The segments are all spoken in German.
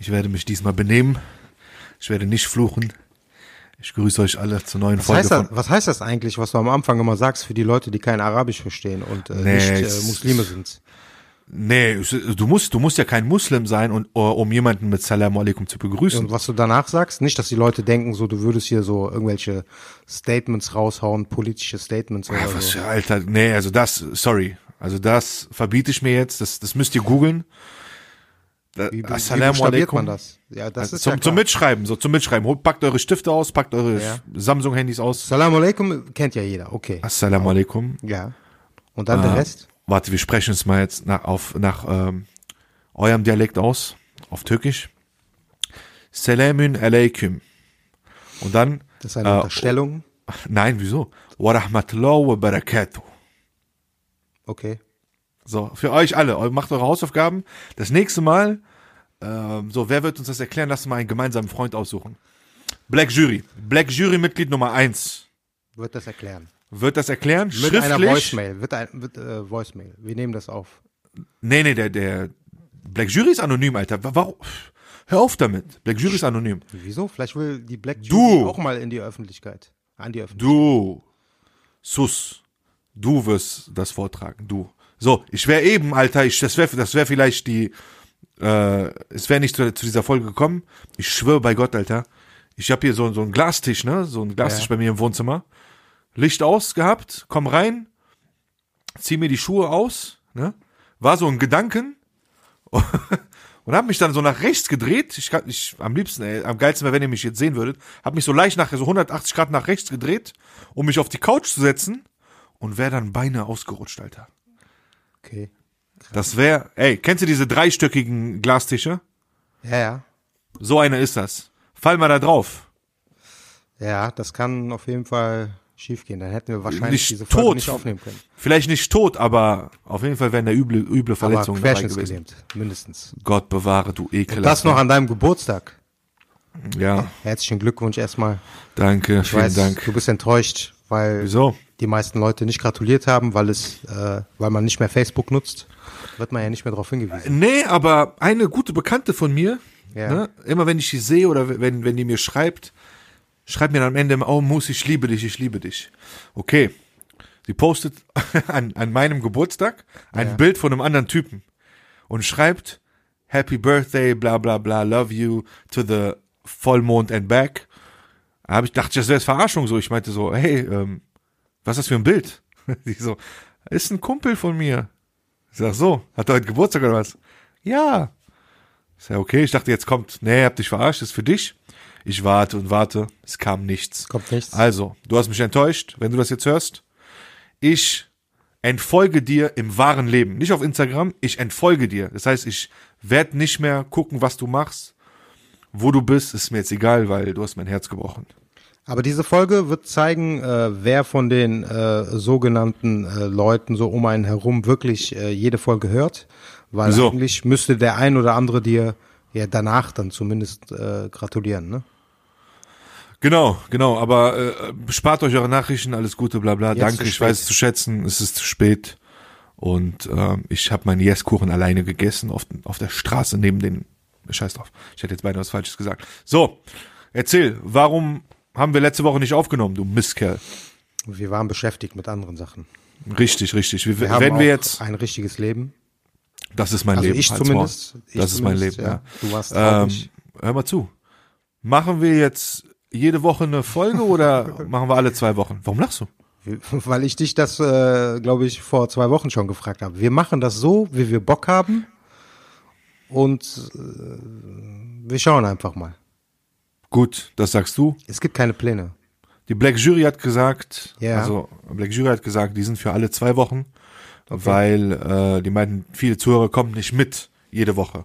Ich werde mich diesmal benehmen. Ich werde nicht fluchen. Ich grüße euch alle zur neuen Was Folge heißt, das, von. was heißt das eigentlich, was du am Anfang immer sagst für die Leute, die kein Arabisch verstehen und äh, Nee, nicht äh, Muslime sind? Nee, du musst, du musst ja kein Muslim sein, und, uh, um jemanden mit Salamu alaikum zu begrüßen. Und was du danach sagst, nicht, dass die Leute denken, so du würdest hier so irgendwelche Statements raushauen, politische Statements oder Ah, was so. Alter. Nee, also das, sorry. Also das verbiete ich mir jetzt. Das, das müsst ihr googeln. Wie, wie, wie Assalamu buchstabiert alaikum. man das? Ja, das Also ist zum, ja zum. Mitschreiben, so zum Mitschreiben. Holt, packt eure Stifte aus, packt eure Ja. Samsung-Handys aus. Salam alaikum kennt ja jeder, okay. Assalamu alaikum. Ja. Und dann der Ah, Rest? Warte, wir sprechen es mal jetzt nach, auf, nach ähm, eurem Dialekt aus, auf Türkisch. Selamün alaikum. Und dann, Das ist eine äh, Unterstellung. nein, wieso? Wa rahmatullahi wa barakatuh. Okay. So, für euch alle, macht eure Hausaufgaben. Das nächste Mal, ähm, so, wer wird uns das erklären? Lasst mal einen gemeinsamen Freund aussuchen. Black Jury. Black Jury Mitglied Nummer eins Wird das erklären. Wird das erklären? Mit Schriftlich? einer Voicemail. Wird ein wird, äh, Voicemail. Wir nehmen das auf. Nee, nee, der, der Black Jury ist anonym, Alter. Wa- Warum? Hör auf damit. Black Jury ist anonym. Wieso? Vielleicht will die Black Du. Jury auch mal in die Öffentlichkeit. An die Öffentlichkeit. Du, Sus, du wirst das vortragen, du. So, ich wäre eben, Alter, ich, das wäre das wär vielleicht die, äh, es wäre nicht zu, zu dieser Folge gekommen. Ich schwöre bei Gott, Alter. Ich habe hier so, so einen Glastisch, ne? So einen Glastisch Ja. bei mir im Wohnzimmer. Licht aus gehabt, komm rein, zieh mir die Schuhe aus, ne? War so ein Gedanken und hab mich dann so nach rechts gedreht. Ich kann, ich am liebsten, ey, am geilsten wäre, wenn ihr mich jetzt sehen würdet, hab mich so leicht nach so 180 Grad nach rechts gedreht, um mich auf die Couch zu setzen und wäre dann Beine ausgerutscht, Alter. Okay. Das wäre, ey, kennst du diese dreistöckigen Glastische? Ja, ja. So einer ist das. Fall mal da drauf. Ja, das kann auf jeden Fall schiefgehen. Dann hätten wir wahrscheinlich Nicht diese Folge tot. nicht aufnehmen können. Vielleicht nicht tot, aber auf jeden Fall wären da üble, üble Aber Verletzungen dabei gewesen. mindestens. Gott bewahre, du Und ekelhaft. das noch an deinem Geburtstag. Ja, Herzlichen Glückwunsch erstmal. danke, Ich vielen weiß, Dank. du bist enttäuscht, weil Wieso? Die meisten Leute nicht gratuliert haben, weil es, äh, weil man nicht mehr Facebook nutzt. Wird man ja nicht mehr darauf hingewiesen. Nee, aber eine gute Bekannte von mir, Ja. ne, immer wenn ich sie sehe oder wenn, wenn die mir schreibt, schreibt mir dann am Ende immer, oh Mus, ich liebe dich, ich liebe dich. Okay. Sie postet an, an meinem Geburtstag ein Ja. Bild von einem anderen Typen und schreibt Happy Birthday, bla bla bla, love you to the Vollmond and back. Da hab ich dachte, das wäre Verarschung so. Ich meinte so, hey, ähm, was ist das für ein Bild? Die so, ist ein Kumpel von mir. Ich sag so, hat er heute Geburtstag oder was? Ja. Ich sag, okay, ich dachte, jetzt kommt, nee, hab dich verarscht, ist für dich. Ich warte und warte, es kam nichts. Kommt nichts. Also, du hast mich enttäuscht, wenn du das jetzt hörst. Ich entfolge dir im wahren Leben. Nicht auf Instagram, ich entfolge dir. Das heißt, ich werde nicht mehr gucken, was du machst. Wo du bist, ist mir jetzt egal, weil du hast mein Herz gebrochen. Aber diese Folge wird zeigen, äh, wer von den äh, sogenannten äh, Leuten so um einen herum wirklich äh, jede Folge hört. Weil Wieso? eigentlich müsste der ein oder andere dir ja danach dann zumindest äh, gratulieren, ne? Genau, genau, aber äh, spart euch eure Nachrichten, alles Gute, bla bla. Jetzt Danke, ich weiß es zu schätzen, es ist zu spät. Und ähm, ich habe meinen Yes-Kuchen alleine gegessen auf, auf der Straße neben den. Scheiß drauf. Ich hätte jetzt beinahe was Falsches gesagt. So, erzähl, warum haben wir letzte Woche nicht aufgenommen, du Mistkerl? Wir waren beschäftigt mit anderen Sachen. Richtig, richtig. Wir, Wir wenn wir jetzt, ein richtiges Leben. das ist mein Also Leben. ich zumindest. Ich Das ist mein zumindest, Leben, ja. Du warst Ähm, traurig. hör mal zu. Machen wir jetzt jede Woche eine Folge oder machen wir alle zwei Wochen? Warum lachst du? Weil ich dich das, äh, glaube ich, vor zwei Wochen schon gefragt habe. Wir machen das so, wie wir Bock haben. Und äh, wir schauen einfach mal. Gut, das sagst du. Es gibt keine Pläne. Die Black Jury hat gesagt, Ja. also Black Jury hat gesagt, die sind für alle zwei Wochen, weil äh, die meinten, viele Zuhörer kommen nicht mit jede Woche.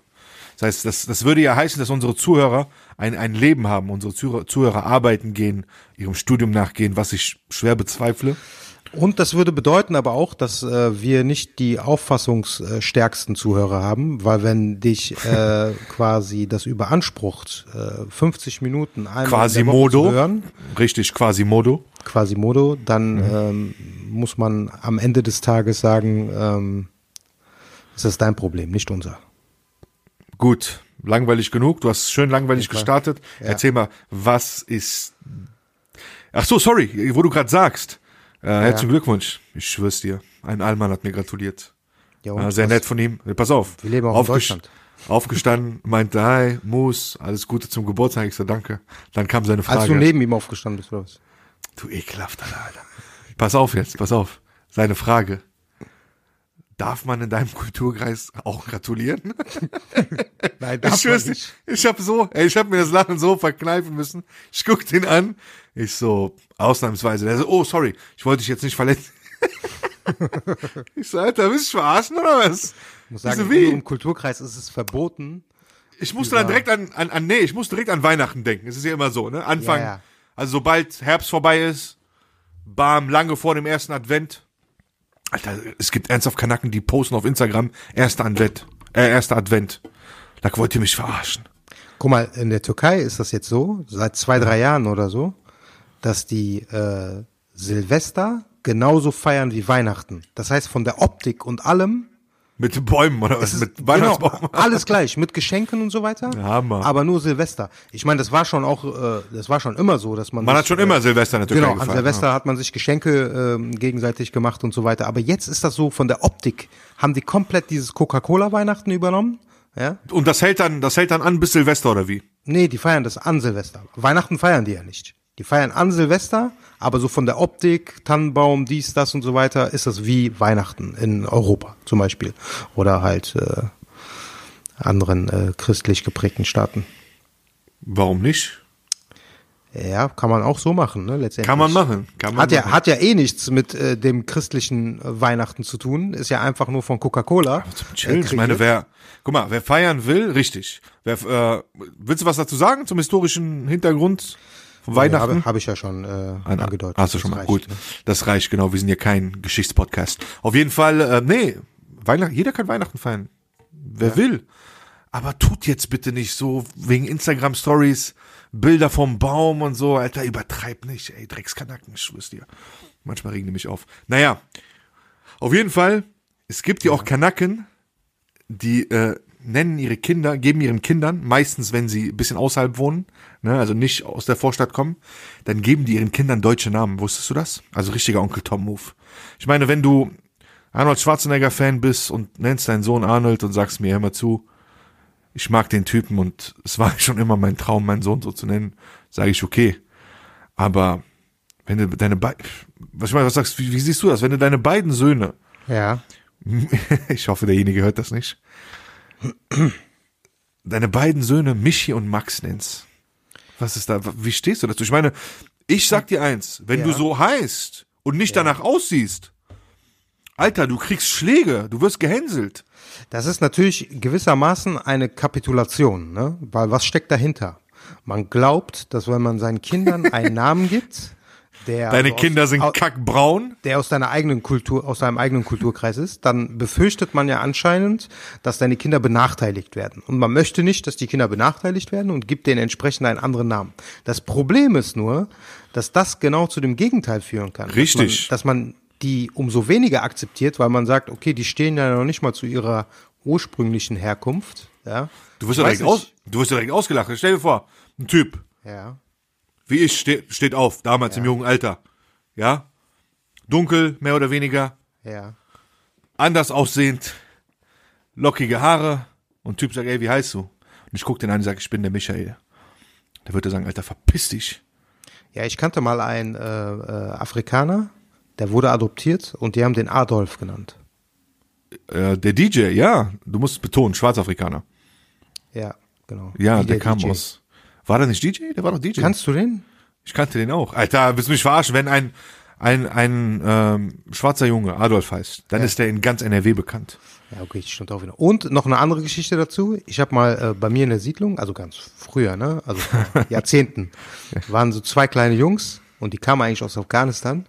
Das heißt, das, das würde ja heißen, dass unsere Zuhörer ein, ein Leben haben, unsere Zuhörer, Zuhörer arbeiten gehen, ihrem Studium nachgehen, was ich schwer bezweifle. Und das würde bedeuten aber auch, dass äh, wir nicht die auffassungsstärksten Zuhörer haben, weil wenn dich äh, quasi das überansprucht, äh, 50 Minuten einmal Quasimodo. zu hören, Richtig, Quasimodo. Quasimodo, dann Mhm. ähm, muss man am Ende des Tages sagen, ähm, es ist dein Problem, nicht unser. Gut, langweilig genug. Du hast schön langweilig gestartet. Ja. Erzähl mal, was ist. Ach so, sorry, wo du gerade sagst. Äh, herzlichen Glückwunsch. Ich schwör's dir. Ein Allmann hat mir gratuliert. Ja, und Äh, sehr nett von ihm. Pass auf. Wir leben auch in Deutschland. Aufgestanden, meinte, hi, Moos, alles Gute zum Geburtstag. Ich so, danke. Dann kam seine Frage. Als du neben ihm aufgestanden bist, oder was? Du ekelhafter Alter. Pass auf jetzt, pass auf. Seine Frage. Darf man in deinem Kulturkreis auch gratulieren? Nein, Ich schwör's dir, ich hab so, ey, ich hab mir das Lachen so verkneifen müssen. Ich guck den an. Ich so, ausnahmsweise. Der so, oh, sorry, ich wollte dich jetzt nicht verletzen. ich so, Alter, willst du mich verarschen oder was? Ich muss sagen, so, wie? im Kulturkreis ist es verboten. Ich musste dann direkt an, an, an, nee, ich musste direkt an Weihnachten denken. Es ist ja immer so, ne? Anfang, Ja, ja. also sobald Herbst vorbei ist, bam, lange vor dem ersten Advent. Alter, es gibt ernsthaft Kanaken, die posten auf Instagram, erster Advent, äh, erster Advent. Da wollt ihr mich verarschen. Guck mal, in der Türkei ist das jetzt so, seit zwei, drei Jahren oder so, dass die äh, Silvester genauso feiern wie Weihnachten. Das heißt, von der Optik und allem Mit Bäumen oder was? Mit Weihnachtsbaum. Genau, alles gleich, mit Geschenken und so weiter. Hammer. Aber nur Silvester. Ich meine, das war schon auch, äh, das war schon immer so, dass man. Man sich, hat schon äh, immer Silvester Türkei Genau, an Silvester hat man sich Geschenke ähm, gegenseitig gemacht und so weiter. Aber jetzt ist das so von der Optik, haben die komplett dieses Coca-Cola-Weihnachten übernommen. Ja? Und das hält dann, das hält dann an bis Silvester oder wie? Nee, die feiern das an Silvester. Weihnachten feiern die ja nicht. Die feiern an Silvester, aber so von der Optik, Tannenbaum, dies, das und so weiter, ist das wie Weihnachten in Europa zum Beispiel. Oder halt äh, anderen äh, christlich geprägten Staaten. Warum nicht? Ja, kann man auch so machen, ne? Letztendlich. Kann man machen. Kann man Hat ja, machen. hat ja eh nichts mit äh, dem christlichen äh, Weihnachten zu tun. Ist ja einfach nur von Coca-Cola. Äh, ich meine, wer, guck mal, wer feiern will, richtig. Wer, äh, willst du was dazu sagen zum historischen Hintergrund Weihnachten? Habe hab ich ja schon äh, Ah, na, angedeutet. Hast du schon mal. reicht, Gut. ne? Das reicht, genau. Wir sind ja kein Geschichtspodcast. Auf jeden Fall, äh, nee, Weihnachten, jeder kann Weihnachten feiern. Wer will. Aber tut jetzt bitte nicht so wegen Instagram Stories, Bilder vom Baum und so. Alter, übertreib nicht. Ey, Dreckskanacken, ich schwör's dir. Manchmal regen die mich auf. Naja, auf jeden Fall, es gibt ja auch Kanaken, die äh, nennen ihre Kinder, geben ihren Kindern, meistens wenn sie ein bisschen außerhalb wohnen, ne, also nicht aus der Vorstadt kommen, dann geben die ihren Kindern deutsche Namen. Wusstest du das? Also richtiger Onkel Tom-Move. Ich meine, wenn du Arnold Schwarzenegger-Fan bist und nennst deinen Sohn Arnold und sagst mir, hör mal zu, ich mag den Typen und es war schon immer mein Traum, meinen Sohn so zu nennen, sage ich okay. Aber wenn du deine beiden, was ich meine, was sagst, wie, wie siehst du das? Wenn du deine beiden Söhne Ja. ich hoffe, derjenige hört das nicht. Deine beiden Söhne Michi und Max nennst. Was ist da? Wie stehst du dazu? Ich meine, ich sag dir eins, wenn Ja. du so heißt und nicht danach aussiehst, Alter, du kriegst Schläge, du wirst gehänselt. Das ist natürlich gewissermaßen eine Kapitulation, ne? Weil was steckt dahinter? Man glaubt, dass wenn man seinen Kindern einen Namen gibt, der Deine aus- Kinder sind au- kackbraun. der aus deiner eigenen Kultur, aus deinem eigenen Kulturkreis ist, dann befürchtet man ja anscheinend, dass deine Kinder benachteiligt werden. Und man möchte nicht, dass die Kinder benachteiligt werden und gibt denen entsprechend einen anderen Namen. Das Problem ist nur, dass das genau zu dem Gegenteil führen kann. Richtig. Dass man, dass man die umso weniger akzeptiert, weil man sagt, okay, die stehen ja noch nicht mal zu ihrer ursprünglichen Herkunft. Ja. Du wirst ja direkt, aus, du wirst ja direkt ausgelacht. Stell dir vor, ein Typ, Ja. Wie ich, steht, steht auf, damals im jungen Alter. Ja? Dunkel, mehr oder weniger. Ja. anders aussehend, lockige Haare und Typ sagt, ey, wie heißt du? Und ich guck den an und sage, ich bin der Michael. Der würde sagen, Alter, verpiss dich. Ja, ich kannte mal einen äh, äh, Afrikaner, der wurde adoptiert und die haben den Adolf genannt. Äh, der DJ, ja, du musst betonen, Schwarzafrikaner. Ja, genau. Ja, Wie der, kam DJ. aus. War der nicht DJ? Der war doch DJ. Kannst du den? Ich kannte den auch. Alter, willst du mich verarschen? Wenn ein, ein, ein ähm, schwarzer Junge Adolf heißt, dann Ja. ist der in ganz NRW bekannt. Ja, okay, stimmt auch wieder. Und noch eine andere Geschichte dazu. Ich habe mal äh, bei mir in der Siedlung, also ganz früher, ne, also vor Jahrzehnten, waren so zwei kleine Jungs und die kamen eigentlich aus Afghanistan.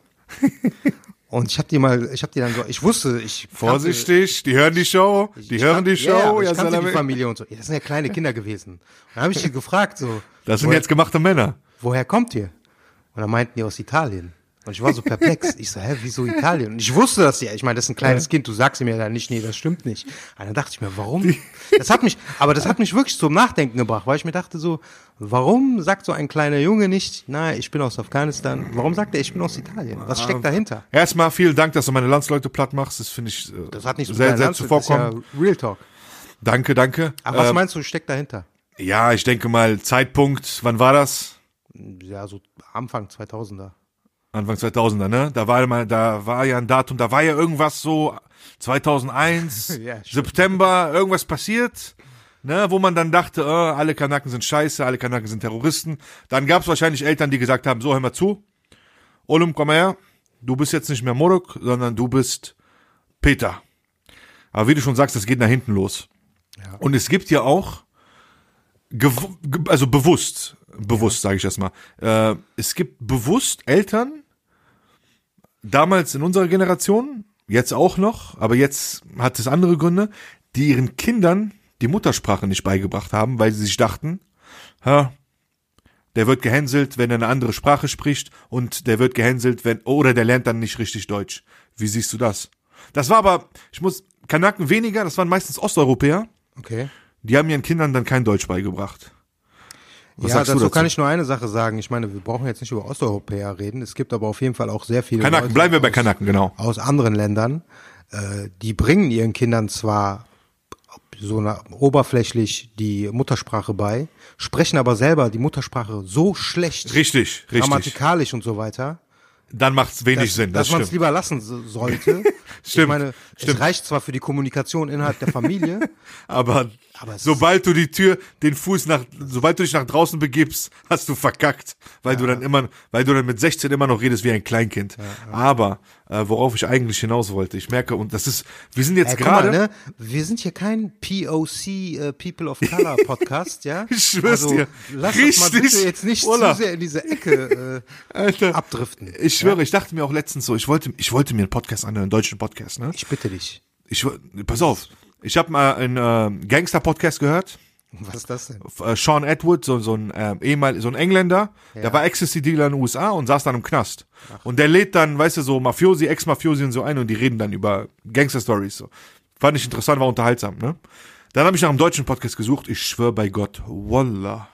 Und ich habe die mal, ich habe die dann so, ich wusste, ich kannte- Vorsichtig, die hören die Show, die hören kannte- die Show. Ja, ja, ich kannte die. Familie und so. Ja, das sind ja kleine Kinder gewesen. Und dann habe ich die gefragt so, das sind woher, jetzt gemachte Männer. woher kommt ihr? Und dann meinten die aus Italien. Und ich war so perplex. Ich so, hä, wieso Italien? Und ich wusste das ja. Ich meine, das ist ein kleines Kind. Du sagst mir ja nicht, nee, das stimmt nicht. Und dann dachte ich mir, warum? Das hat mich, aber das hat mich wirklich zum Nachdenken gebracht, weil ich mir dachte so, warum sagt so ein kleiner Junge nicht, na, ich bin aus Afghanistan? Warum sagt er, ich bin aus Italien? Was steckt dahinter? Erstmal vielen Dank, dass du meine Landsleute platt machst. Das finde ich äh, Das hat nicht so sehr, sehr zuvorkommen. ja Real Talk. Danke, danke. Aber was Ähm, meinst du, steckt dahinter? ja, ich denke mal, Zeitpunkt, wann war das? Ja, so Anfang 2000er. Anfang 2000er, ne? Da war mal, da war ja ein Datum, da war ja irgendwas so 2001, Ja. September, irgendwas passiert, ne? Wo man dann dachte, äh, alle Kanaken sind scheiße, alle Kanaken sind Terroristen. Dann gab es wahrscheinlich Eltern, die gesagt haben, so, hör mal zu, Olum, komm mal her, du bist jetzt nicht mehr Moruk, sondern du bist Peter. Aber wie du schon sagst, das geht nach hinten los. Und es gibt ja auch, also bewusst, bewusst sage ich das mal, äh, es gibt bewusst Eltern, damals in unserer Generation, jetzt auch noch, aber jetzt hat es andere Gründe, die ihren Kindern die Muttersprache nicht beigebracht haben, weil sie sich dachten, ha, der wird gehänselt, wenn er eine andere Sprache spricht und der wird gehänselt, wenn, oder der lernt dann nicht richtig Deutsch. Wie siehst du das? Das war aber, ich muss, Kanaken weniger, das waren meistens Osteuropäer, Okay. die haben ihren Kindern dann kein Deutsch beigebracht. Was ja, dazu dazu? kann ich nur eine Sache sagen. Ich meine, wir brauchen jetzt nicht über Osteuropäer reden. Es gibt aber auf jeden Fall auch sehr viele Kanaken, Leute bleiben wir bei aus, Kanaken, genau. aus anderen Ländern. Äh, die bringen ihren Kindern zwar so eine, oberflächlich die Muttersprache bei, sprechen aber selber die Muttersprache so schlecht, Richtig, richtig. grammatikalisch und so weiter, Dann macht's wenig dass, Sinn, das dass man es lieber lassen so- sollte. Ich Stimmt, meine, stimmt. es reicht zwar für die Kommunikation innerhalb der Familie, Aber, Aber sobald du die Tür, den Fuß nach, sobald du dich nach draußen begibst, hast du verkackt, weil du dann immer, weil du dann mit 16 immer noch redest wie ein Kleinkind. Aber äh, worauf ich eigentlich hinaus wollte, ich merke und das ist, wir sind jetzt mal, gerade, ne? Wir sind hier kein POC äh, People of Color Podcast, ja? Ich schwör's also, dir. Lass uns mal Richtig, bitte jetzt nicht Ulla. zu sehr in diese Ecke äh, Alter, abdriften. ich schwöre, ich dachte mir auch letztens so, ich wollte, ich wollte mir einen Podcast anhören, einen deutschen Podcast, ne? Ich bitte dich. Ich, pass auf, ich habe mal einen äh, Gangster-Podcast gehört, Was ist das denn? äh, Sean Edward, so, so ein ähm, ehemal, so ein Engländer, der war Ecstasy-Dealer in den USA und saß dann im Knast. Und der lädt dann, weißt du, so Mafiosi, Ex-Mafiosi und so ein und die reden dann über Gangster-Stories. So. Fand ich interessant, war unterhaltsam, ne? Dann habe ich nach einem deutschen Podcast gesucht, ich schwör bei Gott, Wallah,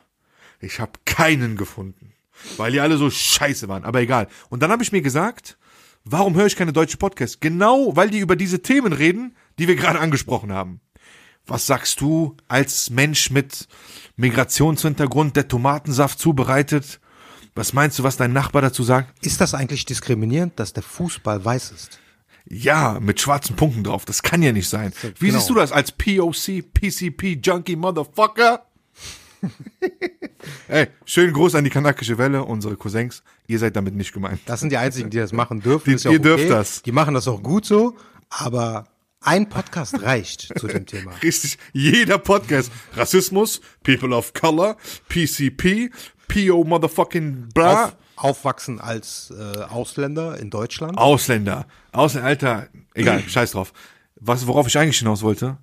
ich habe keinen gefunden. Weil die alle so scheiße waren, aber egal. Und dann habe ich mir gesagt, warum höre ich keine deutschen Podcasts? Genau, weil die über diese Themen reden, die wir gerade angesprochen haben. Was sagst du als Mensch mit Migrationshintergrund, der Tomatensaft zubereitet? Was meinst du, was dein Nachbar dazu sagt? Ist das eigentlich diskriminierend, dass der Fußball weiß ist? Ja, mit schwarzen Punkten drauf. Das kann ja nicht sein. Wie genau. siehst du das als POC, PCP, Junkie, Motherfucker? Ey, schönen Gruß an die kanakische Welle, unsere Cousins. Ihr seid damit nicht gemeint. Das sind die einzigen, die das machen dürfen. Die- ihr auch dürft das. Die machen das auch gut so, aber ein Podcast reicht zu dem Thema. Richtig, jeder Podcast. Rassismus, People of Color, PCP, PO Motherfucking bla. Auf, aufwachsen als äh, Ausländer in Deutschland. Ausländer. Ausländer, Alter, egal, scheiß drauf. Was, worauf ich eigentlich hinaus wollte?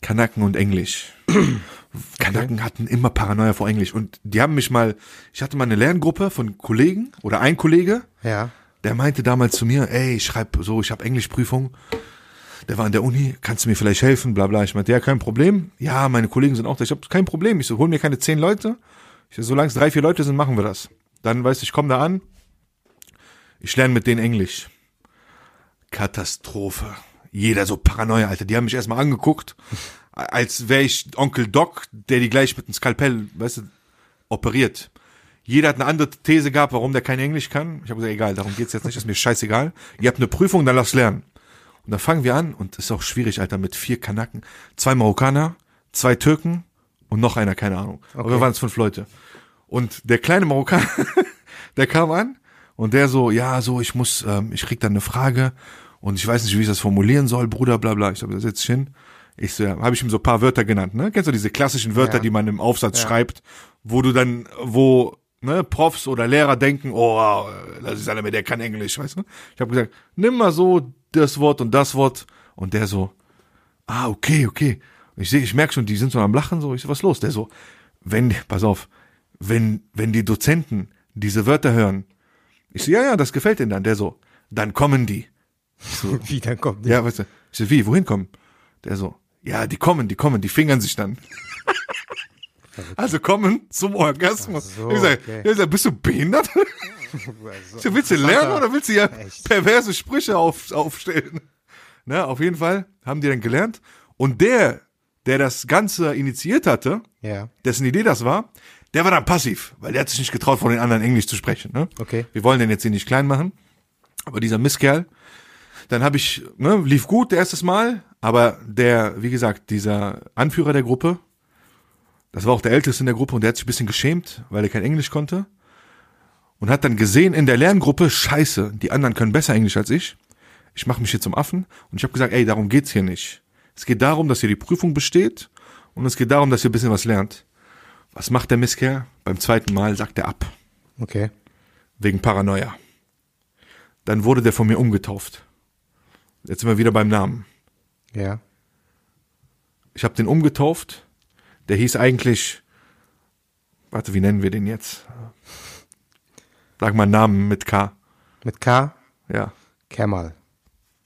Kanaken und Englisch. Kanaken hatten immer Paranoia vor Englisch. Und die haben mich mal, ich hatte mal eine Lerngruppe von Kollegen oder ein Kollege, Ja. der meinte damals zu mir, ey, ich schreib so, ich habe Englischprüfung. Der war an der Uni, kannst du mir vielleicht helfen, bla bla. Ich meinte, ja, kein Problem. Ja, meine Kollegen sind auch da. Ich habe kein Problem. Ich so, hol mir keine zehn Leute. Ich so, solange es drei, vier Leute sind, machen wir das. Dann, weißt du, ich komme da an. Ich lerne mit denen Englisch. Katastrophe. Jeder so Paranoia, Alter. Die haben mich erstmal angeguckt, als wäre ich Onkel Doc, der die gleich mit einem Skalpell, weißt du, operiert. Jeder hat eine andere These gehabt, warum der kein Englisch kann. Ich habe gesagt, egal, darum geht's jetzt nicht, ist mir scheißegal. Ihr habt eine Prüfung, dann lasst lernen. Und dann fangen wir an und ist auch schwierig, Alter, mit vier Kanaken, zwei Marokkaner, zwei Türken und noch einer, keine Ahnung. Aber wir waren es fünf Leute. Und der kleine Marokkaner, der kam an und der so, ja, so, ich muss, ähm, ich krieg dann eine Frage und ich weiß nicht, wie ich das formulieren soll, Bruder, bla bla. Ich so, setz dich hin. Ich so, ja, habe ich ihm so ein paar Wörter genannt, ne? Kennst du diese klassischen Wörter, Ja. die man im Aufsatz Ja. schreibt, wo du dann, wo ne, Profs oder Lehrer denken, oh, das ist einer der kann Englisch, weißt du? Ich habe gesagt, nimm mal so das Wort und das Wort und der so, ah, okay, okay. Und ich sehe, ich merke schon, die sind so am Lachen, so, ich so, was los? Der so, wenn, pass auf, wenn, wenn die Dozenten diese Wörter hören, ich so, ja, ja, das gefällt denen dann. Der so, dann kommen die. Wie, dann kommt Ja, weißt du, ich so, wie, wohin kommen? Der so, ja, die kommen, die kommen, die fingern sich dann. Also kommen zum Orgasmus. So, ich sag, okay. ich sag, bist du behindert? Ich so, willst du lernen oder willst du ja Echt? perverse Sprüche auf, aufstellen? Ne, auf jeden Fall haben die dann gelernt. Und der, der das Ganze initiiert hatte, Ja, dessen Idee das war, der war dann passiv, weil der hat sich nicht getraut, von den anderen Englisch zu sprechen. Ne? Okay. Wir wollen den jetzt hier nicht klein machen, aber dieser Misskerl, dann habe ich, ne, lief gut erstes Mal, aber der, wie gesagt, dieser Anführer der Gruppe, das war auch der Älteste in der Gruppe und der hat sich ein bisschen geschämt, weil er kein Englisch konnte und hat dann gesehen in der Lerngruppe, scheiße, die anderen können besser Englisch als ich. Ich mache mich hier zum Affen und ich habe gesagt, ey, darum geht's hier nicht. Es geht darum, dass ihr die Prüfung besteht und es geht darum, dass ihr ein bisschen was lernt. Was macht der Misskerl? Beim zweiten Mal sagt er ab, okay. wegen Paranoia. Dann wurde der von mir umgetauft. Jetzt sind wir wieder beim Namen. Ja. Ich habe den umgetauft. Der hieß eigentlich, warte, wie nennen wir den jetzt? Sag mal einen Namen mit K. Mit K, Ja, Kemal.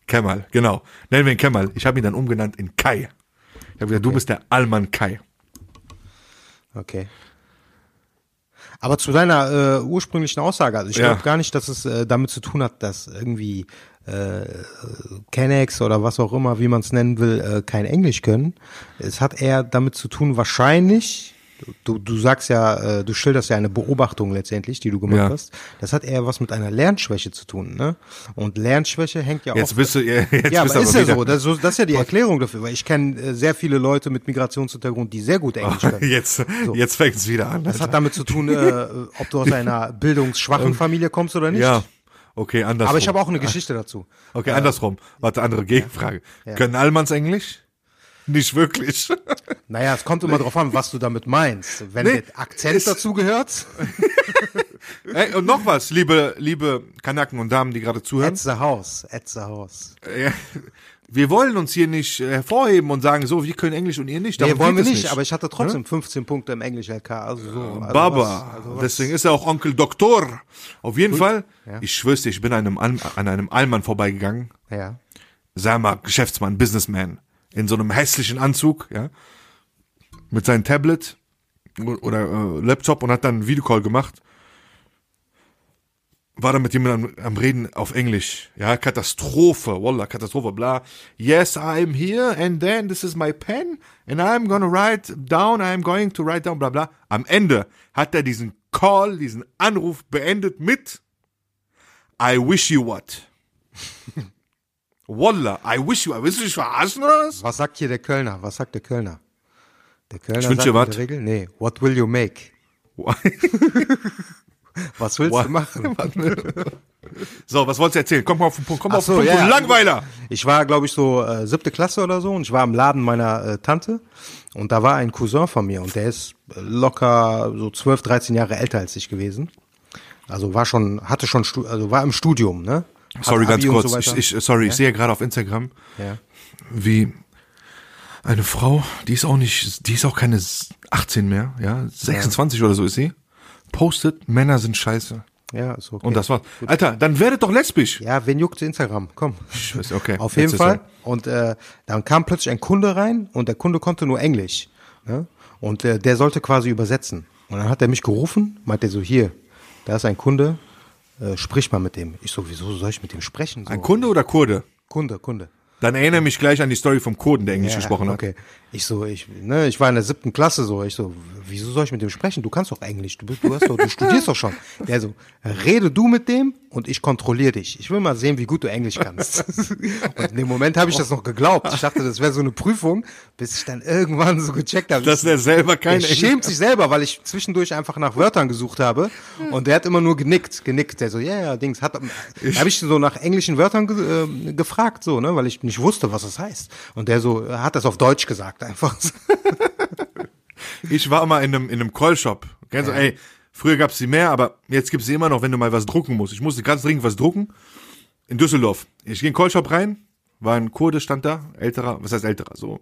Kemal, genau. Nennen wir ihn Kemal. Ich habe ihn dann umgenannt in Kai. Ich habe gesagt, du bist der Allmann Kai. Okay. Aber zu deiner äh, ursprünglichen Aussage, also ich Ja. glaube gar nicht, dass es äh, damit zu tun hat, dass irgendwie äh, Kennex oder was auch immer, wie man es nennen will, äh, kein Englisch können. Es hat eher damit zu tun, wahrscheinlich, du, du sagst ja, äh, du schilderst ja eine Beobachtung letztendlich, die du gemacht Ja. hast. Das hat eher was mit einer Lernschwäche zu tun, ne? Und Lernschwäche hängt ja Jetzt oft bist du, jetzt ja, bist aber du ist ja so. Das, ist so. das ist ja die Erklärung dafür, weil ich kenne äh, sehr viele Leute mit Migrationshintergrund, die sehr gut Englisch können. Jetzt, jetzt fängt es wieder an. Das hat damit zu tun, äh, ob du aus einer bildungsschwachen Familie kommst oder nicht. ja, okay, andersrum. Aber ich habe auch eine Geschichte dazu. Okay, andersrum. Warte, andere Gegenfrage. Können Allmanns Englisch? Nicht wirklich. Naja, es kommt immer drauf an, was du damit meinst. Wenn Nee, der Akzent dazu gehört, Ey, und noch was, liebe, liebe Kanaken und Damen, die gerade zuhören. at the house, at the house. Wir wollen uns hier nicht äh, hervorheben und sagen, so, wir können Englisch und ihr nicht. Nee, wollen wir es nicht, aber ich hatte trotzdem 15 Punkte im Englisch-LK. Also so, also Baba. was- also was- Deswegen ist er auch Onkel Doktor. Auf jeden Fall, ich schwör's dir, ich bin an einem, Al- an einem Allmann vorbeigegangen. Ja. Sag mal, Geschäftsmann, Businessman. In so einem hässlichen Anzug, ja. Mit seinem Tablet oder äh, Laptop und hat dann einen Videocall gemacht. War dann mit jemandem am, am Reden auf Englisch. Ja, Katastrophe, Wallah, Katastrophe, bla. Yes, I'm here and then this is my pen and I'm gonna write down, I'm going to write down, bla bla. Am Ende hat er diesen Call, diesen Anruf beendet mit I wish you what. Wallah, I wish you, willst du dich verarschen oder was? Was sagt hier der Kölner? Was sagt der Kölner? Der Kölner Ich wünsch sagt in der Regel, nee, what will you make? Was willst What? du machen? So, was wolltest du erzählen? Komm mal auf den Punkt, komm mal Ach auf den so, Punkt, ja, ja. Langweiler! Ich war, glaube ich, so äh, siebte Klasse oder so und ich war im Laden meiner äh, Tante und da war ein Cousin von mir und der ist locker so 12, 13 Jahre älter als ich gewesen. Also war schon, hatte schon, also war im Studium, ne? Hat Sorry, ganz Abi und kurz. so ich, ich, sorry, ich sehe gerade auf Instagram, ja. wie eine Frau, die ist auch nicht, die ist auch keine 18 mehr, ja, 26 oder so ist sie, postet, Männer sind scheiße. ja, ist okay. Und das war's. Alter, dann werdet doch lesbisch. ja, wen juckt Instagram? Komm. Ich weiß, okay. Auf jeden Jetzt Fall. Und äh, dann kam plötzlich ein Kunde rein und der Kunde konnte nur Englisch. Ne? Und äh, der sollte quasi übersetzen. Und dann hat er mich gerufen, meint er so, hier, da ist ein Kunde, äh, sprich mal mit dem. Ich so, wieso soll ich mit dem sprechen? So, Ein Kunde oder Kurde? Kunde, Kunde. Dann erinnere mich gleich an die Story vom Kurden, der Englisch gesprochen hat. Okay. Ich so, ich, ne, ich war in der siebten Klasse so, ich so, wieso soll ich mit dem sprechen? Du kannst doch Englisch, du bist, du hast doch, du studierst doch schon. Der so, rede du mit dem und ich kontrolliere dich. Ich will mal sehen, wie gut du Englisch kannst. Und in dem Moment habe ich das noch geglaubt. Ich dachte, das wäre so eine Prüfung, bis ich dann irgendwann so gecheckt habe. Dass der selber kein Der schämt sich selber, weil ich zwischendurch einfach nach Wörtern gesucht habe und der hat immer nur genickt, genickt. Der so, ja, ja, Dings. Hat, da habe ich so nach englischen Wörtern ge äh, gefragt, so, ne, weil ich nicht wusste, was das heißt. Und der so, hat das auf Deutsch gesagt einfach. Ich war mal in einem, in einem Callshop. Kennst du, ey, früher gab's sie mehr, aber jetzt gibt's sie immer noch, wenn du mal was drucken musst. Ich musste ganz dringend was drucken. In Düsseldorf. Ich gehe in den Callshop rein, war ein Kurde, stand da, älterer, was heißt älterer, so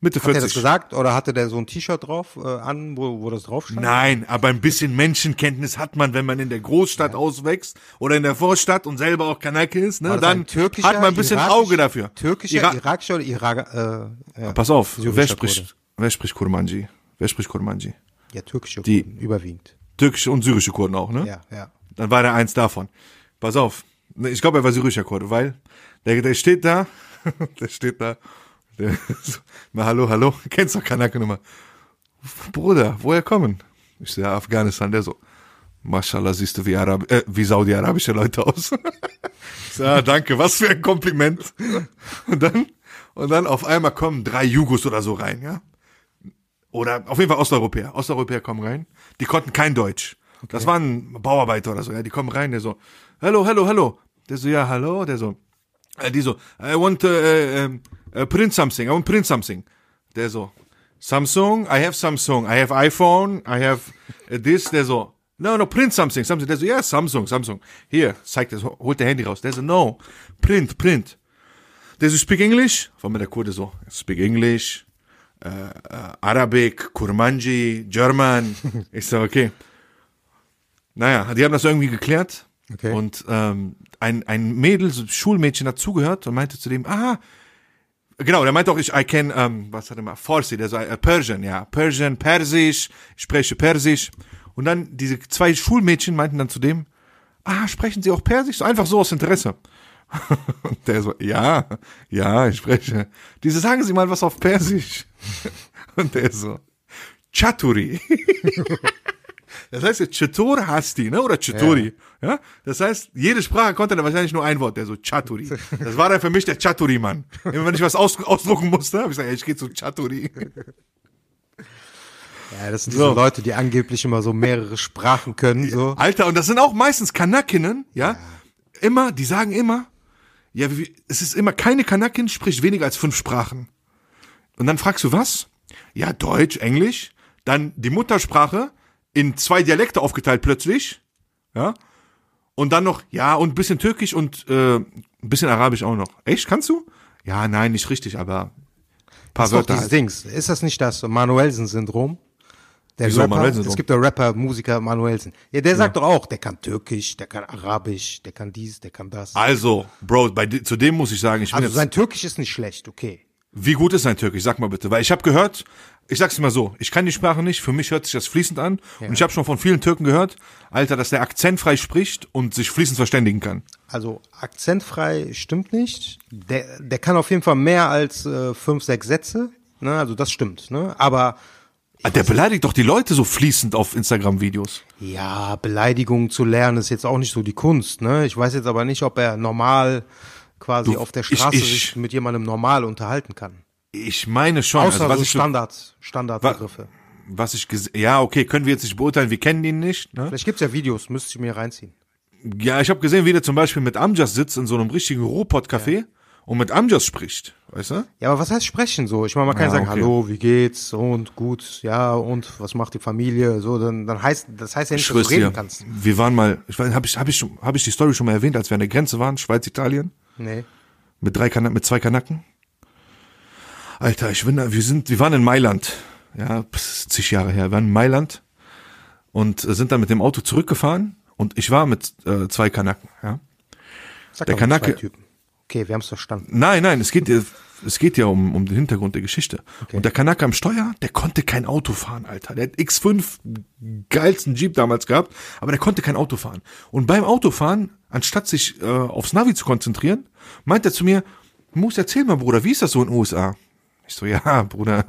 Mitte Hat er 40. das gesagt oder hatte der so ein T-Shirt drauf äh, an, wo, wo das drauf stand? Nein, aber ein bisschen Menschenkenntnis hat man, wenn man in der Großstadt auswächst oder in der Vorstadt und selber auch Kanake ist, ne? Dann hat man ein bisschen irakisch- Auge dafür. Türkischer, Ira irakischer oder Iraker? Äh, ja. Pass auf, Syrischer wer spricht, wer spricht Kurmanji? Wer spricht Kurmanji? Ja, türkische Die- Kurden, überwiegend. Türkische und syrische Kurden auch, ne? Ja, ja. Dann war der eins davon. Pass auf. Ne, Ich glaube, er war syrischer Kurde, weil der, der steht da, der steht da, na hallo, hallo, kennst doch Kanake Nummer. Bruder, woher kommen? Ich so, ja, Afghanistan, der so, Mashallah, siehst du wie, Arab äh, wie saudi-arabische Leute aus. so, ja, danke, was für ein Kompliment. Und dann, und dann auf einmal kommen drei Jugos oder so rein, ja. Oder auf jeden Fall Osteuropäer. Osteuropäer kommen rein. Die konnten kein Deutsch. Das waren Bauarbeiter oder so, ja. Die kommen rein, der so, hello, hello, hello. Der so, ja, hallo. Der so, äh, die so, I want uh, uh, uh, print something, I want print something. Der so, Samsung, I have Samsung, I have iPhone, I have uh, this. Der so, no, no, print something, something. Der so, ja, Samsung, Samsung. Hier, zeigt das, holt der Handy raus. Der so, no, print, print. Der so, speak English? Von mir der Kurde so, speak English, äh, äh, Arabic, Kurmanji, German. Ich so, okay. Naja, die haben das irgendwie geklärt. Okay. Und ähm, ein, ein Mädel, so ein Schulmädchen hat zugehört und meinte zu dem, ah, genau, der meinte auch, ich, I can, ähm, was hat er mal, Farsi, der so, äh, Persian, ja, Persian, Persisch, ich spreche Persisch. Und dann diese zwei Schulmädchen meinten dann zu dem, ah, sprechen Sie auch Persisch? So einfach so aus Interesse. Und der so, ja, ja, ich spreche. Diese sagen Sie mal was auf Persisch. Und der so, Chaturi. Das heißt jetzt Chatur Hasti, ne? Oder Chaturi. Ja. Das heißt, jede Sprache konnte dann wahrscheinlich nur ein Wort, der so Chaturi. Das war dann für mich der Chaturi-Mann. Immer wenn ich was aus, ausdrucken musste, habe ich gesagt, ey, ich gehe zu Chaturi. Ja, das sind diese So. Leute, die angeblich immer so mehrere Sprachen können, so. Alter, und das sind auch meistens Kanakinnen, ja? Immer, die sagen immer, ja, wie, es ist immer, keine Kanakin spricht weniger als fünf Sprachen. Und dann fragst du was? Ja, Deutsch, Englisch, dann die Muttersprache in zwei Dialekte aufgeteilt plötzlich, ja? Und dann noch, ja, und ein bisschen Türkisch und äh, ein bisschen Arabisch auch noch. Echt, kannst du? Ja, nein, nicht richtig, aber ein paar ist Wörter. Halt. Dings. Ist das nicht das Manuelsen-Syndrom? Der Wieso Rapper, es gibt der Rapper, Musiker Manuelsen. Ja, der sagt doch auch, der kann Türkisch, der kann Arabisch, der kann dies, der kann das. Also, Bro, bei, zu dem muss ich sagen, ich Also sein Türkisch ist nicht schlecht, okay. Wie gut ist sein Türkisch? Sag mal bitte. Weil ich habe gehört, ich sag's mal so, ich kann die Sprache nicht, für mich hört sich das fließend an. Und ich habe schon von vielen Türken gehört, Alter, dass der akzentfrei spricht und sich fließend verständigen kann. Also akzentfrei stimmt nicht. Der, der kann auf jeden Fall mehr als äh, fünf, sechs Sätze. Ne? Also das stimmt. Ne? Aber Ah, Der beleidigt doch die Leute so fließend auf Instagram-Videos. ja, Beleidigungen zu lernen ist jetzt auch nicht so die Kunst. Ne? Ich weiß jetzt aber nicht, ob er normal quasi Du, auf der ich- Straße ich- sich mit jemandem normal unterhalten kann. Ich meine schon. Außer also was so ich so- Standard, Standardbegriffe. was ich gesehen, ja, okay, können wir jetzt nicht beurteilen, wir kennen ihn nicht. Ne? Vielleicht gibt's ja Videos, müsste ich mir reinziehen. Ja, ich habe gesehen, wie der zum Beispiel mit Amjas sitzt in so einem richtigen Ruhrpott-Café und mit Amjas spricht, weißt du? Ja, aber was heißt sprechen so? Ich meine, man kann Ja, sagen, okay. hallo, wie geht's? Und gut, ja, und was macht die Familie? So, dann, dann heißt, das heißt ja Ich nicht, dass du reden dir. kannst. Wir waren mal, ich weiß, habe ich, hab ich, hab ich die Story schon mal erwähnt, als wir an der Grenze waren, Schweiz, Italien, Nee. mit drei Kana mit zwei Kanaken. Alter, ich bin, da- wir sind, wir waren in Mailand, ja, zig Jahre her, wir waren in Mailand und äh, sind dann mit dem Auto zurückgefahren und ich war mit äh, zwei Kanaken, ja. Sag Der Kanake-. Okay, wir haben's verstanden. Nein, nein, es geht ja, es geht ja um, um den Hintergrund der Geschichte. Und der Kanake am Steuer, der konnte kein Auto fahren, Alter. Der hat X5 geilsten Jeep damals gehabt, aber der konnte kein Auto fahren. Und beim Autofahren, anstatt sich äh, aufs Navi zu konzentrieren, meint er zu mir, Moos, erzähl mal, Bruder, wie ist das so in den USA? Ich so, ja, Bruder,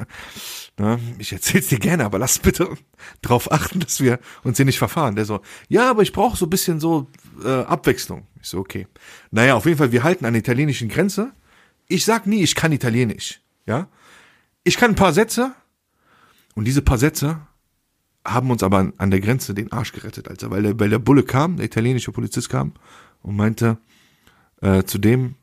ne, ich erzähl's dir gerne, aber lass bitte drauf achten, dass wir uns hier nicht verfahren. Der so, ja, aber ich brauche so ein bisschen so äh, Abwechslung. Ich so, okay. Naja, auf jeden Fall, wir halten an der italienischen Grenze. Ich sag nie, ich kann Italienisch. Ja. Ich kann ein paar Sätze und diese paar Sätze haben uns aber an, der Grenze den Arsch gerettet, Alter, weil der, weil der Bulle kam, der italienische Polizist kam und meinte äh, zu dem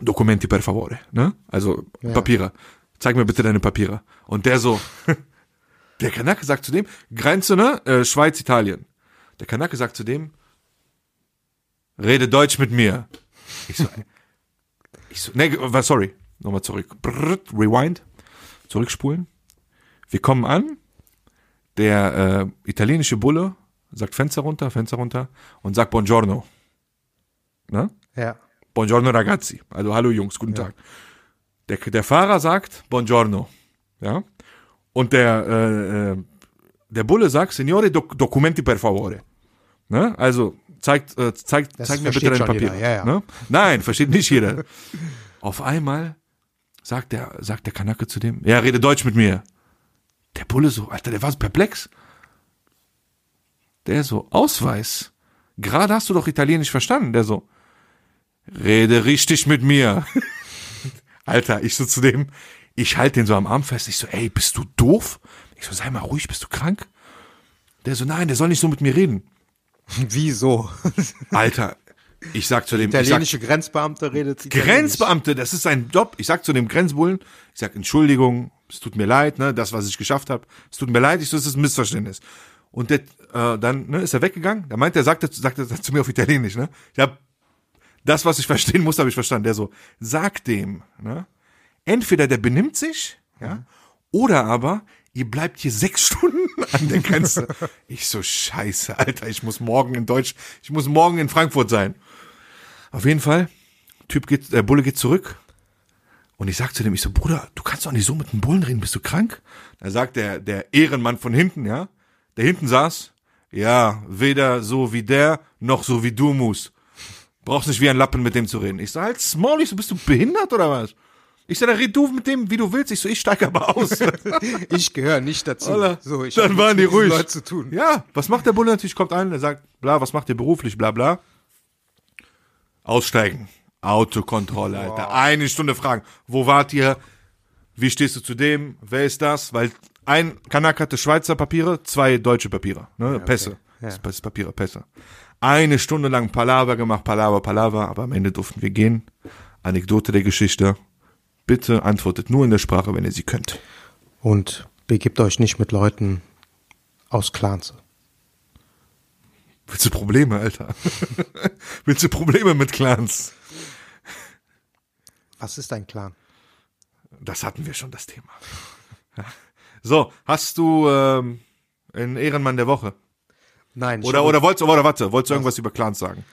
Documenti per favore, ne? Also Ja. Papiere. Zeig mir bitte deine Papiere. Und der so, der Kanake sagt zu dem, Grenze, ne? Äh, Schweiz, Italien. Der Kanake sagt zu dem, rede Deutsch mit mir. Ich so, ich so, nee, was, sorry, nochmal zurück. Brrrt, rewind, zurückspulen. Wir kommen an, der äh, italienische Bulle sagt Fenster runter, Fenster runter und sagt Buongiorno. Ne? Ja. Buongiorno ragazzi. Also hallo Jungs, guten Tag. Der, der Fahrer sagt Buongiorno. Ja. Und der, äh, äh, der Bulle sagt Signore doc documenti per favore. Ne? Also zeigt, äh, zeigt, Das zeig mir bitte Papiere. jeder, ja, ja. Ne? Nein, versteht nicht jeder. Auf einmal sagt der, sagt der Kanake zu dem, ja, rede Deutsch mit mir. Der Bulle so, Alter, der war so perplex. Der so, Ausweis. Gerade hast du doch Italienisch verstanden. Der so, rede richtig mit mir. Alter, ich so zu dem, ich halte den so am Arm fest. Ich so, ey, bist du doof? Ich so, sei mal ruhig, bist du krank? Der so, nein, der soll nicht so mit mir reden. Wieso? Alter, ich sag zu dem, ich sag, Italienische Grenzbeamte redet. Grenzbeamte, das ist sein Job. Ich sag zu dem Grenzbullen, ich sag, Entschuldigung, es tut mir leid, ne, das, was ich geschafft habe, es tut mir leid, ich so, es ist ein Missverständnis. Und der, äh, dann ne, ist er weggegangen. Da meint er, sagt er, sagt er zu mir auf Italienisch, ne? Ich hab das, was ich verstehen muss, habe ich verstanden. Der so, sag dem, ne? Entweder der benimmt sich, ja, oder aber ihr bleibt hier sechs Stunden an der Grenze. ich so, scheiße, Alter, ich muss morgen in Deutsch, ich muss morgen in Frankfurt sein. Auf jeden Fall, Typ geht, der Bulle geht zurück. Und ich sag zu dem, ich so, Bruder, du kannst doch nicht so mit dem Bullen reden, bist du krank? Da sagt der, der Ehrenmann von hinten, ja, der hinten saß, ja, weder so wie der, noch so wie du musst. Brauchst nicht wie ein Lappen mit dem zu reden. Ich so, halt's Maul, ich so, bist du behindert oder was? Ich so, dann red du mit dem, wie du willst. Ich so, ich steig aber aus. Ich gehöre nicht dazu. Alter, so, ich dann waren die ruhig. Leuten zu tun. Ja, was macht der Bulle natürlich? Kommt ein, der sagt, bla, was macht ihr beruflich, bla, bla. Aussteigen. Autokontrolle, Alter. Eine Stunde fragen. Wo wart ihr? Wie stehst du zu dem? Wer ist das? Weil ein Kanak hatte Schweizer Papiere, zwei deutsche Papiere, ne? Pässe. Ja. Das ist Papiere, Pässe. Eine Stunde lang Palaver gemacht, Palaver, Palaver, aber am Ende durften wir gehen. Anekdote der Geschichte. Bitte antwortet nur in der Sprache, wenn ihr sie könnt. Und begebt euch nicht mit Leuten aus Clans. Willst du Probleme, Alter? Willst du Probleme mit Clans? Was ist ein Clan? Das hatten wir schon, das Thema. So, hast du ähm, einen Ehrenmann der Woche? Nein, Oder, oder wolltest, oder warte, wolltest du irgendwas über Clans sagen?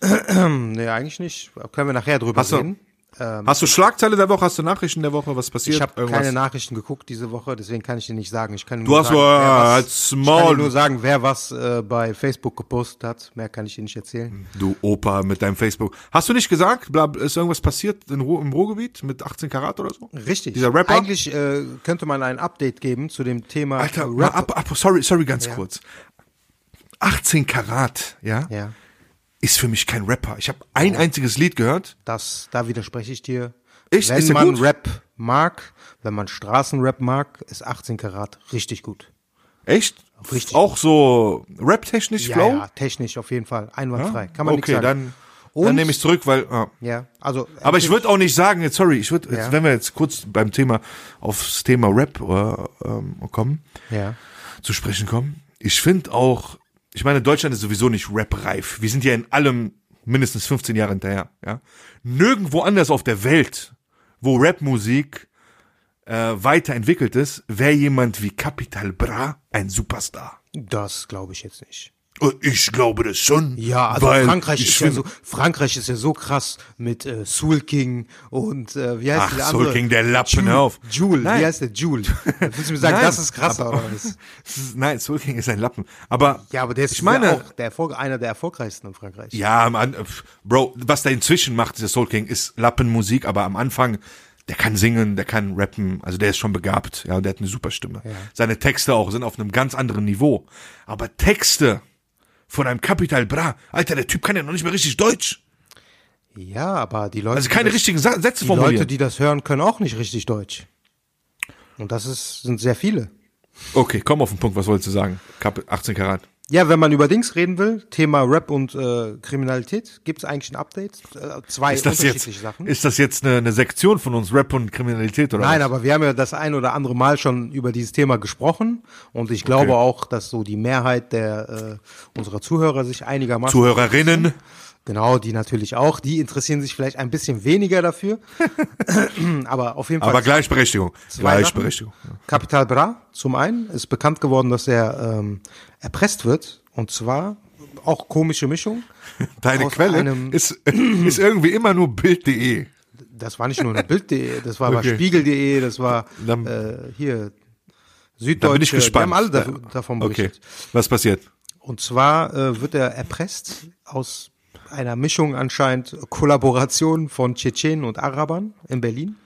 Nee, eigentlich nicht. Können wir nachher drüber Hast du- reden. Ähm, Hast du Schlagzeile der Woche, hast du Nachrichten der Woche, was passiert? ich habe keine Nachrichten geguckt diese Woche, deswegen kann ich dir nicht sagen. Ich kann Du nur hast sagen, nur, wer was, halt's ich kann nur sagen, wer was äh, bei Facebook gepostet hat. Mehr kann ich dir nicht erzählen. Du Opa mit deinem Facebook. Hast du nicht gesagt, ist irgendwas passiert in Ruhr, im Ruhrgebiet mit 18 Karat oder so? Richtig. Dieser Rapper? Eigentlich äh, könnte man ein Update geben zu dem Thema Alter, Rap. ab, ab, sorry, sorry, ganz Ja. kurz. 18 Karat, ja, Ja, ist für mich kein Rapper. Ich habe ein einziges Lied gehört. das, da widerspreche ich dir. Echt? Wenn man gut? Rap mag, wenn man Straßenrap mag, ist 18 Karat richtig gut. Echt? Richtig. Auch so rap-technisch Ja, Flow? ja, technisch auf jeden Fall. Einwandfrei. Kann man okay, nichts sagen. dann, Und- dann nehme ich zurück, weil. ah. Ja, also. Aber ich würde auch nicht sagen, jetzt, sorry, ich würde, Ja. wenn wir jetzt kurz beim Thema aufs Thema Rap äh, ähm, kommen, Ja. zu sprechen kommen. Ich finde auch, ich meine, Deutschland ist sowieso nicht rap-reif. Wir sind ja in allem mindestens 15 Jahre hinterher. Ja? Nirgendwo anders auf der Welt, wo Rapmusik äh, weiterentwickelt ist, wäre jemand wie Capital Bra ein Superstar. Das glaube ich jetzt nicht. Ich glaube das schon. Ja, also Frankreich ich ist ja so, Frankreich ist ja so krass mit äh, Soul King und äh, wie heißt Ach, der Soul andere? King, der Lappen, Jules, hör auf. Jules, Nein. wie heißt der Jules? Willst du mir sagen, Nein, das ist krasser aber- oder was? Nein, Soul King ist ein Lappen. Aber Ja, aber der ist ich meine, ja auch der Erfolg, einer der erfolgreichsten in Frankreich. Ja, man, äh, Bro, was der inzwischen macht, dieser Soul King, ist Lappenmusik, aber am Anfang, der kann singen, der kann rappen, also der ist schon begabt, ja, und der hat eine super Stimme. Seine Texte auch sind auf einem ganz anderen Niveau. Aber Texte von einem Capital Bra, Alter, der Typ kann ja noch nicht mehr richtig Deutsch. Ja, aber die Leute. Also keine die das, richtigen Sa Sätze Die formulieren. Leute, die das hören, können auch nicht richtig Deutsch. Und das ist, sind sehr viele. okay, komm auf den Punkt, was wolltest du sagen? Kap 18 Karat. Ja, wenn man über Dings reden will, Thema Rap und äh, Kriminalität, gibt es eigentlich ein Update? Äh, zwei Ist das unterschiedliche jetzt, Sachen. ist das jetzt eine, eine Sektion von uns, Rap und Kriminalität oder Nein, was? aber wir haben ja das ein oder andere Mal schon über dieses Thema gesprochen und ich glaube Okay. auch, dass so die Mehrheit der äh, unserer Zuhörer sich einigermaßen Zuhörerinnen. Genau, die natürlich auch. Die interessieren sich vielleicht ein bisschen weniger dafür. Aber auf jeden Fall. Aber Gleichberechtigung. Gleichberechtigung. Capital Bra, zum einen, ist bekannt geworden, dass er ähm, erpresst wird. Und zwar auch komische Mischung. Deine Quelle ist, ist irgendwie immer nur Bild.de. Das war nicht nur Bild.de, das war Okay. Spiegel.de, das war äh, hier Da Süddeutsche. bin ich gespannt. Die haben alle da, Da- davon Okay. berichtet. Was passiert? Und zwar äh, wird er erpresst aus einer Mischung anscheinend Kollaboration von Tschetschenen und Arabern in Berlin.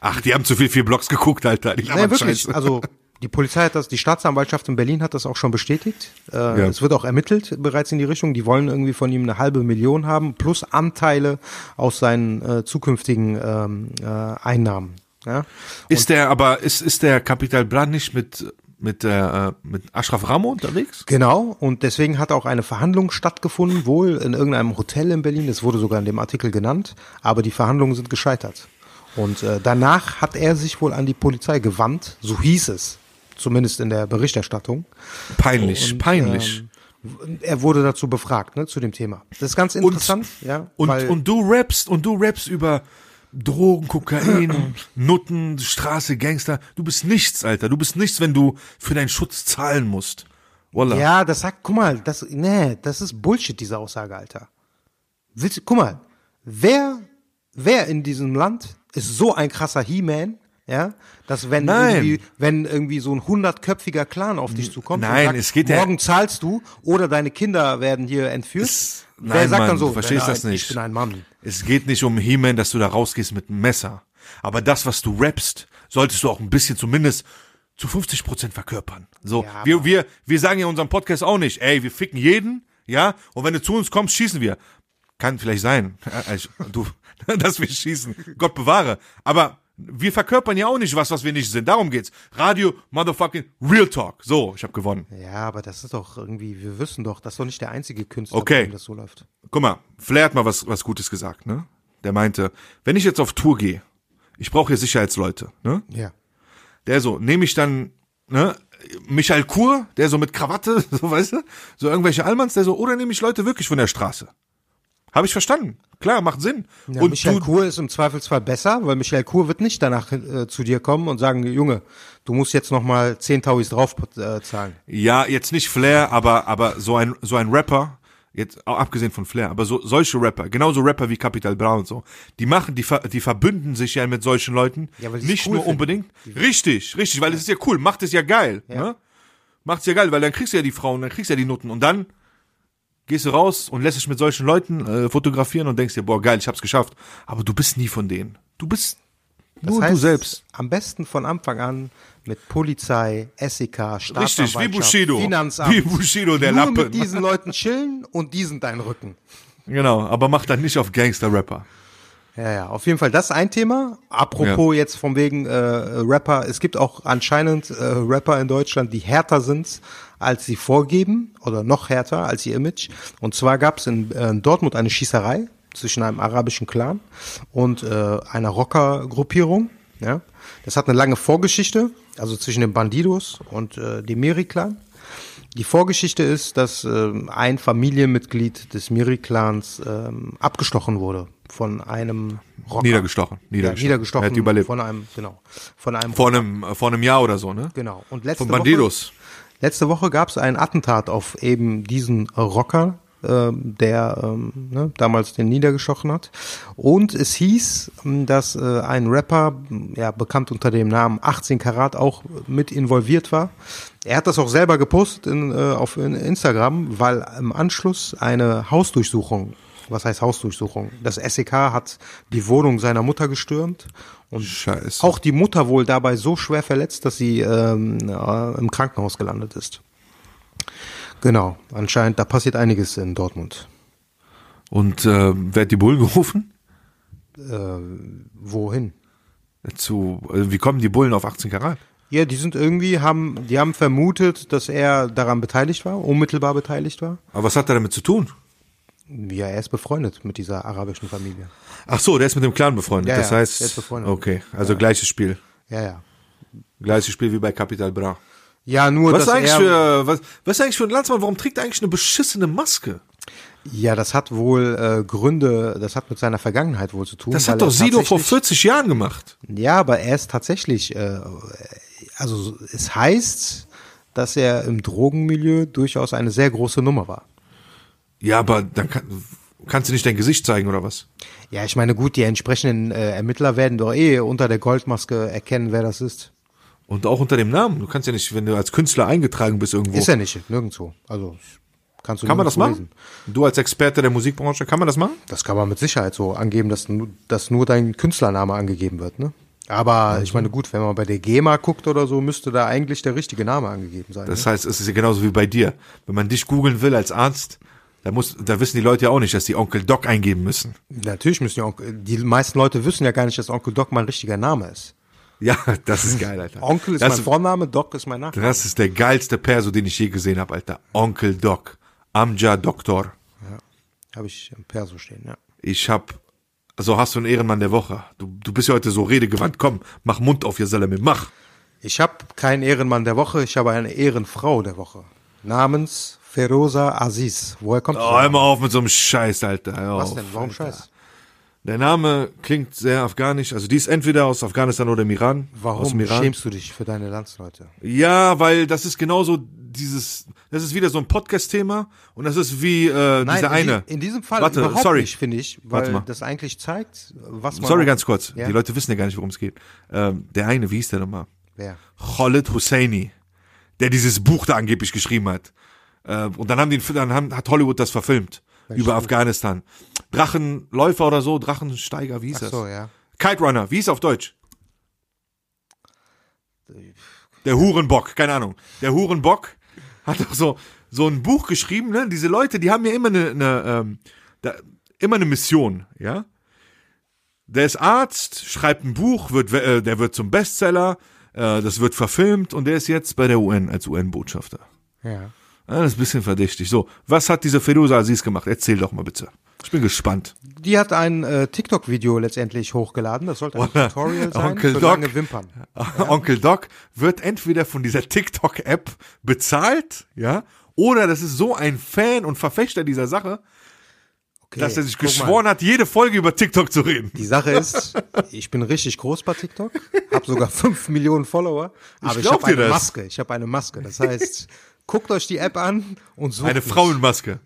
Ach, die haben zu viel vier Blocks geguckt, Alter. Die labern wirklich. Also die Polizei hat das, die Staatsanwaltschaft in Berlin hat das auch schon bestätigt. Äh, Es wird auch ermittelt bereits in die Richtung. Die wollen irgendwie von ihm eine halbe Million haben plus Anteile aus seinen äh, zukünftigen ähm, äh, Einnahmen. Ja? ist der, aber ist, ist der Capital Bra nicht mit, mit, äh, mit Ashraf Ramo unterwegs? Genau, und deswegen hat auch eine Verhandlung stattgefunden, wohl in irgendeinem Hotel in Berlin, das wurde sogar in dem Artikel genannt, aber die Verhandlungen sind gescheitert. Und äh, danach hat er sich wohl an die Polizei gewandt, so hieß es, zumindest in der Berichterstattung. Peinlich, Und, peinlich. Ähm, er wurde dazu befragt, ne, zu dem Thema. Das ist ganz interessant, ja. und, und du rappst, und du rappst über Drogen, Kokain, Nutten, Straße, Gangster. Du bist nichts, Alter. Du bist nichts, wenn du für deinen Schutz zahlen musst. Wallah. ja, das sagt, guck mal, das, nee, das ist Bullshit, diese Aussage, Alter. Willst, du- guck mal, wer, wer in diesem Land ist so ein krasser He-Man, ja, dass wenn Nein. irgendwie, wenn irgendwie so ein hundertköpfiger Clan auf dich zukommt Nein, sagt, es geht ja- morgen zahlst du oder deine Kinder werden hier entführt, Es- wer Nein, sagt Mann, dann so, du verstehst "Nein, das nicht. ich bin ein Mann. Es geht nicht um He-Man, dass du da rausgehst mit einem Messer. Aber das, was du rappst, solltest du auch ein bisschen zumindest zu 50 Prozent verkörpern. So, Ja, wir, wir, wir sagen ja in unserem Podcast auch nicht, ey, wir ficken jeden, ja, und wenn du zu uns kommst, schießen wir. Kann vielleicht sein, du, dass wir schießen. Gott bewahre. Aber wir verkörpern ja auch nicht was, was wir nicht sind. Darum geht's. Radio, motherfucking Real Talk. So, ich habe gewonnen. Ja, aber das ist doch irgendwie, wir wissen doch, das ist doch nicht der einzige Künstler, Okay. bei dem das so läuft. Guck mal, Flair hat mal was, was Gutes gesagt, ne? Der meinte, wenn ich jetzt auf Tour gehe, ich brauche hier Sicherheitsleute, ne? Ja. Der so, nehme ich dann, ne, Michael Kur, der so mit Krawatte, so weißt du, so irgendwelche Allmanns, der so, oder nehme ich Leute wirklich von der Straße? Habe ich verstanden. Klar, macht Sinn. Ja, und Michael Kur ist im Zweifelsfall besser, weil Michael Kur wird nicht danach äh, zu dir kommen und sagen, Junge, du musst jetzt noch mal 10 Tauis drauf äh, zahlen. ja, jetzt nicht Flair, aber, aber so ein, so ein Rapper, jetzt auch abgesehen von Flair, aber so, solche Rapper, genauso Rapper wie Capital Bra und so, die machen, die, ver- die verbünden sich ja mit solchen Leuten. Ja, weil nicht cool nur finden. unbedingt. Richtig, richtig, weil es ist ja cool, macht es ja geil, ne? Macht's ja geil, weil dann kriegst du ja die Frauen, dann kriegst du ja die Nutten und dann gehst du raus und lässt dich mit solchen Leuten äh, fotografieren und denkst dir, boah, geil, ich hab's geschafft. Aber du bist nie von denen. Du bist Das nur heißt, du selbst. Am besten von Anfang an mit Polizei, SEK, Staatsanwaltschaft, Richtig, wie Bushido. Finanzamt. Wie Bushido, der Nur Lappen. mit diesen Leuten chillen und die sind dein Rücken. Genau, aber mach dann nicht auf Gangster-Rapper. Ja, ja, auf jeden Fall das ein Thema. Apropos jetzt von wegen äh, Rapper, es gibt auch anscheinend äh, Rapper in Deutschland, die härter sind, als sie vorgeben oder noch härter als ihr Image. Und zwar gab es in, äh, in Dortmund eine Schießerei zwischen einem arabischen Clan und äh, einer Rockergruppierung. Ja, das hat eine lange Vorgeschichte, also zwischen den Bandidos und äh, dem Miri-Clan. Die Vorgeschichte ist, dass ähm, ein Familienmitglied des Miri-Clans ähm, abgestochen wurde von einem Rocker. Niedergestochen. Ja, Niedergestochen. niedergestochen Er hat überlebt. von einem, genau, von einem Vor einem, äh, vor einem Jahr oder so, ne? Genau. Und letzte Von Bandidos. Woche, letzte Woche gab es ein Attentat auf eben diesen Rocker, ähm, der ähm, ne, damals den niedergestochen hat. Und es hieß, ähm, dass äh, ein Rapper, ja bekannt unter dem Namen 18 Karat, auch mit involviert war. Er hat das auch selber gepostet in, äh, auf in Instagram, weil im Anschluss eine Hausdurchsuchung Was heißt Hausdurchsuchung? Das SEK hat die Wohnung seiner Mutter gestürmt und Scheiße. auch die Mutter wohl dabei so schwer verletzt, dass sie ähm, äh, im Krankenhaus gelandet ist. Genau, anscheinend, da passiert einiges in Dortmund. Und äh, wer hat die Bullen gerufen? Wohin? Zu, also wie kommen die Bullen auf 18 Karat? Ja, die sind irgendwie, haben, die haben vermutet, dass er daran beteiligt war, unmittelbar beteiligt war. Aber was hat er damit zu tun? Ja, er ist befreundet mit dieser arabischen Familie. Ach so, der ist mit dem Clan befreundet. Ja, das ja, heißt, der ist befreundet. okay, also gleiches Spiel. Ja, ja. Gleiches Spiel wie bei Capital Bra. Ja, nur, Was ist dass eigentlich er, für, was, was ist eigentlich für ein Landsmann? Warum trägt er eigentlich eine beschissene Maske? Ja, das hat wohl äh, Gründe, das hat mit seiner Vergangenheit wohl zu tun. Das hat doch Sido vor tatsächlich- 40 Jahren gemacht. Ja, aber er ist tatsächlich, äh, also es heißt, dass er im Drogenmilieu durchaus eine sehr große Nummer war. Ja, aber dann kann, kannst du nicht dein Gesicht zeigen oder was? Ja, ich meine, gut, die entsprechenden äh, Ermittler werden doch eh unter der Goldmaske erkennen, wer das ist. Und auch unter dem Namen. Du kannst ja nicht, wenn du als Künstler eingetragen bist irgendwo. Ist er nicht, nirgendwo. Also kannst du kann man das machen? lesen. Du als Experte der Musikbranche, kann man das machen? Das kann man mit Sicherheit so angeben, dass, dass nur dein Künstlername angegeben wird, ne? Aber ich meine, gut, wenn man bei der GEMA guckt oder so, müsste da eigentlich der richtige Name angegeben sein. Das heißt, es ist ja genauso wie bei dir. Wenn man dich googeln will als Arzt, da muss, da wissen die Leute ja auch nicht, dass die Onkel Doc eingeben müssen. Natürlich müssen die Onkel, die meisten Leute wissen ja gar nicht, dass Onkel Doc mein richtiger Name ist. Ja, das ist geil, Alter. Onkel ist das, mein Vorname, Doc ist mein Nachname. das ist der geilste Perso, den ich je gesehen habe, Alter. Onkel Doc. Amja Doktor. Habe ich im Perso stehen, ja. Ich hab, also hast du einen Ehrenmann der Woche. Du, du bist ja heute so redegewandt. Komm, mach Mund auf, ihr Salami, mach. Ich habe keinen Ehrenmann der Woche, ich habe eine Ehrenfrau der Woche. Namens Feroza Aziz. Woher kommt Oh, hör mal auf mit so einem Scheiß, Alter. Hör Was auf, denn? Warum Alter. Scheiß? Der Name klingt sehr afghanisch. Also die ist entweder aus Afghanistan oder dem Iran. Aus Warum dem Iran. schämst du dich für deine Landsleute? Ja, weil das ist genauso dieses, das ist wieder so ein Podcast-Thema und das ist wie äh, dieser in, eine. die- in diesem Fall Warte, überhaupt sorry. nicht, finde ich, Warte weil mal. das eigentlich zeigt, was man Sorry, ganz kurz. Ja? Die Leute wissen ja gar nicht, worum es geht. Ähm, der eine, wie hieß der nochmal? Wer? Khalid Husseini, der dieses Buch da angeblich geschrieben hat. Äh, und dann haben die, dann haben, hat Hollywood das verfilmt über Afghanistan. Drachenläufer oder so, Drachensteiger, wie hieß Ach das? so, ja. Kite Runner, wie hieß auf Deutsch? Der Hurenbock, keine Ahnung. Der Hurenbock hat doch so, so ein Buch geschrieben, ne? Diese Leute, die haben ja immer eine, eine ähm, da, immer eine Mission, ja? Der ist Arzt, schreibt ein Buch, wird, äh, der wird zum Bestseller, äh, das wird verfilmt und der ist jetzt bei der UN als UN-Botschafter. Ja. Das ist ein bisschen verdächtig. So, was hat diese Feruza Aziz gemacht? Erzähl doch mal bitte. Ich bin gespannt. Die hat ein äh, TikTok-Video letztendlich hochgeladen. Das sollte ein Oder Tutorial sein Onkel für Doc. lange Wimpern. Onkel Doc wird entweder von dieser TikTok-App bezahlt, ja, oder das ist so ein Fan und Verfechter dieser Sache, Okay, dass er sich geschworen hat, jede Folge über TikTok zu reden. Die Sache ist, ich bin richtig groß bei TikTok, habe sogar 5 Millionen Follower, aber ich, glaub habe eine das. Maske. Ich habe eine Maske. Das heißt, guckt euch die App an und sucht Eine mich. Frauenmaske.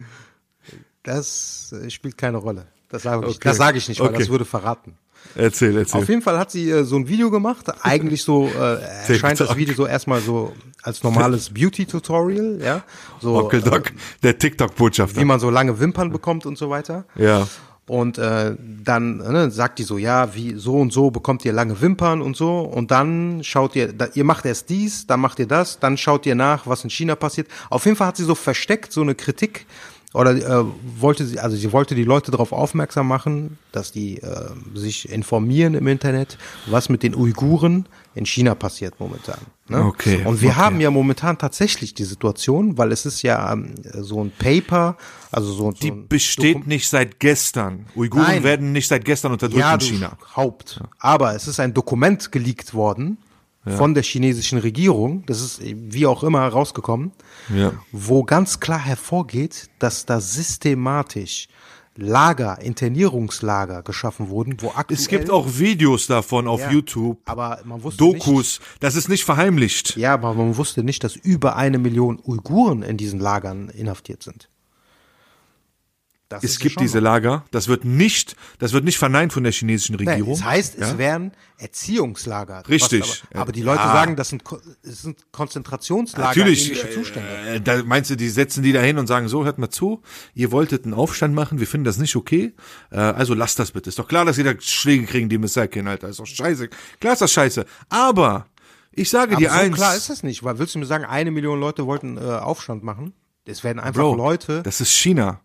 Das äh, spielt keine Rolle. Das sage ich, Okay. das sage ich nicht, weil Okay. das würde verraten. Erzähl, erzähl. Auf jeden Fall hat sie äh, so ein Video gemacht. Eigentlich so äh, erscheint das. Video so erstmal so als normales Beauty-Tutorial, ja. So, Onkel Doc, der TikTok-Botschafter. wie man so lange Wimpern bekommt und so weiter. Ja. Und äh, dann ne, sagt die so, ja, wie so und so bekommt ihr lange Wimpern und so. Und dann schaut ihr, da, ihr macht erst dies, dann macht ihr das, dann schaut ihr nach, was in China passiert. Auf jeden Fall hat sie so versteckt so eine Kritik oder äh, wollte sie, also sie wollte die Leute darauf aufmerksam machen, dass die äh, sich informieren im Internet, was mit den Uiguren in China passiert momentan. Ne? Okay, Und wir okay. haben ja momentan tatsächlich die Situation, weil es ist ja ähm, so ein Paper, also so, so Die ein besteht nicht seit gestern. Uiguren Nein. werden nicht seit gestern unterdrückt ja, in China. Haupt. Aber es ist ein Dokument geleakt worden von der chinesischen Regierung, das ist wie auch immer rausgekommen, Ja. wo ganz klar hervorgeht, dass da systematisch Lager, Internierungslager geschaffen wurden, wo aktuell, Es gibt auch Videos davon auf Ja. YouTube, aber man wusste nicht, Dokus. Das ist nicht verheimlicht. ja, aber man wusste nicht, dass über eine Million Uiguren in diesen Lagern inhaftiert sind. Das es ja gibt diese. Lager. Das wird nicht, das wird nicht verneint von der chinesischen Nee, Regierung. das heißt, ja? es wären Erziehungslager. Richtig. Aber, aber die Leute Ah. sagen, das sind, es sind Konzentrationslager, Natürlich, Zustände. äh, da meinst du, die setzen die da hin und sagen, so, hört mal zu, ihr wolltet einen Aufstand machen, wir finden das nicht okay, äh, also lasst das bitte. Ist doch klar, dass ihr da Schläge kriegen, die Messakin, Alter, ist doch scheiße. Klar ist das scheiße, aber ich sage Aber dir so eins, klar ist das nicht, weil willst du mir sagen, eine Million Leute wollten äh, Aufstand machen? Es werden einfach Bro, Leute. das ist China.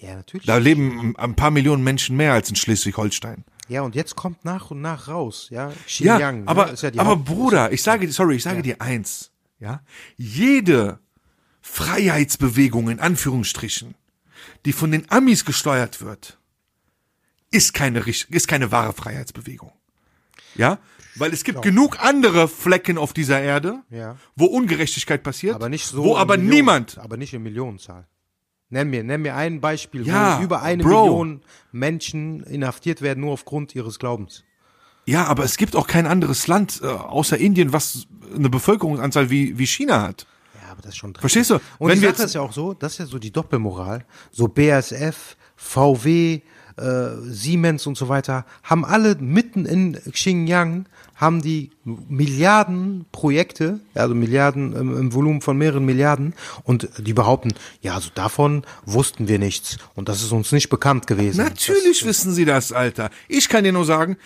Ja, natürlich. Da leben ein paar Millionen Menschen mehr als in Schleswig-Holstein. ja, und jetzt kommt nach und nach raus, ja. Ja, Xinjiang, aber, ne, ist ja aber Haupt- Bruder, ich sage dir, sorry, ich sage dir eins, ja. Jede Freiheitsbewegung in Anführungsstrichen, die von den Amis gesteuert wird, ist keine, ist keine wahre Freiheitsbewegung. Ja? Weil es gibt genug andere Flecken auf dieser Erde, Ja. wo Ungerechtigkeit passiert, aber nicht so. wo aber Millionen- niemand, Aber nicht in Millionenzahl. Nenn mir, nenn mir ein Beispiel, Ja, wo über eine Bro. Million Menschen inhaftiert werden, nur aufgrund ihres Glaubens. ja, aber es gibt auch kein anderes Land, äh, außer Indien, was eine Bevölkerungsanzahl wie, wie China hat. Ja, aber das ist schon dreckig. Verstehst du? Und Wenn Sache jetzt- ist ja auch so, das ist ja so die Doppelmoral. So BASF, VW, äh, Siemens und so weiter haben alle mitten in Xinjiang haben die Milliarden Projekte, also Milliarden im, im Volumen von mehreren Milliarden und die behaupten, ja, also davon wussten wir nichts und das ist uns nicht bekannt gewesen. Natürlich wissen sie das, Alter. Ich kann dir nur sagen,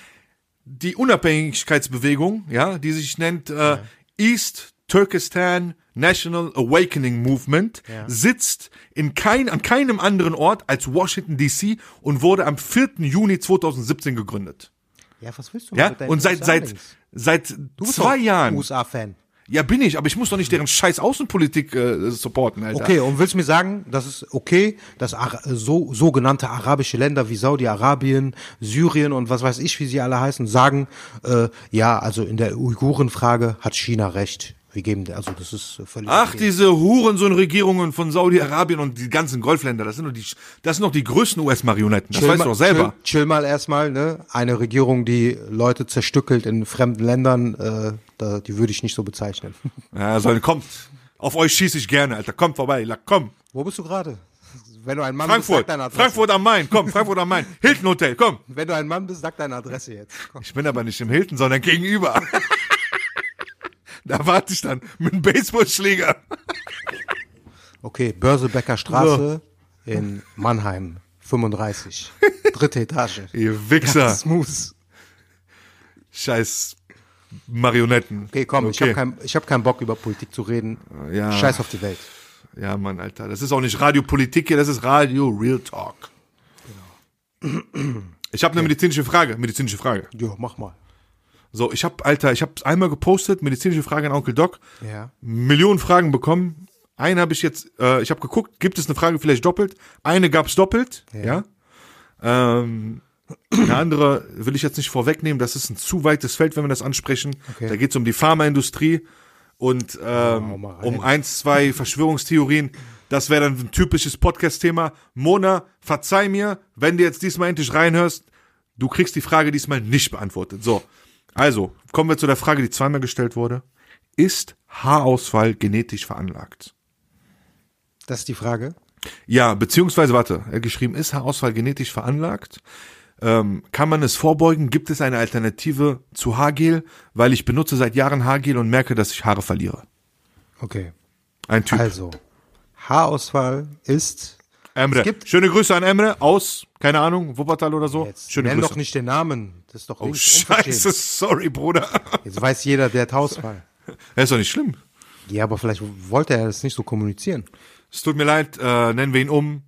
die Unabhängigkeitsbewegung, ja, die sich nennt äh, East Turkestan National Awakening Movement, sitzt in kein, an keinem anderen Ort als Washington DC und wurde am 4. Juni 2017 gegründet. Ja, was willst du Ja, und seit seit seit zwei Jahren. USA-Fan. Ja, bin ich, aber ich muss doch nicht deren scheiß Außenpolitik äh, supporten, Alter. Okay, und willst du mir sagen, das ist okay, dass Ara so sogenannte arabische Länder wie Saudi-Arabien, Syrien und was weiß ich, wie sie alle heißen, sagen, äh, ja, also in der Uiguren-Frage hat China recht. Wir geben, also das ist völlig Ach, okay. diese Hurensohn-Regierungen von Saudi-Arabien und die ganzen Golfländer, das sind doch die, das sind doch die größten US-Marionetten. Das Chill weißt du mal- doch selber. Chill, chill mal erstmal, ne? Eine Regierung, die Leute zerstückelt in fremden Ländern, äh, da, die würde ich nicht so bezeichnen. Ja, soll, kommt. Auf euch schieße ich gerne, Alter. Kommt vorbei, la, komm. Wo bist du gerade? Wenn du ein Mann bist, Frankfurt. sag deine Adresse. Frankfurt am Main. Komm, Frankfurt am Main. Hilton Hotel, komm. Wenn du ein Mann bist, sag deine Adresse jetzt. Komm. Ich bin aber nicht im Hilton, sondern gegenüber. da warte ich dann mit einem Baseballschläger. Okay, Börsebecker Straße in Mannheim, 35. Dritte Etage. Ihr Wichser. Smooth. Scheiß Marionetten. Okay, komm, ich habe kein, ich hab keinen Bock über Politik zu reden. Ja. Scheiß auf die Welt. Ja, Mann, Alter. Das ist auch nicht Radiopolitik hier, das ist Radio Real Talk. Ich habe eine medizinische Frage. Medizinische Frage. Jo, mach mal. So, ich habe, Alter, ich habe einmal gepostet, medizinische Frage an Onkel Doc. Ja. Millionen Fragen bekommen. Eine habe ich jetzt, äh, ich habe geguckt, gibt es eine Frage vielleicht doppelt? Eine gab's doppelt, ja. Ähm, eine andere will ich jetzt nicht vorwegnehmen, das ist ein zu weites Feld, wenn wir das ansprechen. Okay. Da geht's um die Pharmaindustrie und ähm, rein. um eins, zwei Verschwörungstheorien. Das wäre dann ein typisches Podcast-Thema. Mona, verzeih mir, wenn du jetzt diesmal endlich reinhörst, du kriegst die Frage diesmal nicht beantwortet. So, also kommen wir zu der Frage, die zweimal gestellt wurde. Ist Haarausfall genetisch veranlagt? Das ist die Frage. Ja, beziehungsweise, warte, er hat geschrieben, ist Haarausfall genetisch veranlagt? Ähm, kann man es vorbeugen? Gibt es eine Alternative zu Haargel? Weil ich benutze seit Jahren Haargel und merke, dass ich Haare verliere. Okay. Ein Typ. Also, Haarausfall ist. Emre. gibt- Schöne Grüße an Emre aus, keine Ahnung, Wuppertal oder so. Jetzt Schöne nenn Grüße. doch nicht den Namen. Das ist doch oh, scheiße, sorry, Bruder. Jetzt weiß jeder, der hat Haarausfall. Er ist doch nicht schlimm. Ja, aber vielleicht wollte er das nicht so kommunizieren. Es tut mir leid, äh, nennen wir ihn um.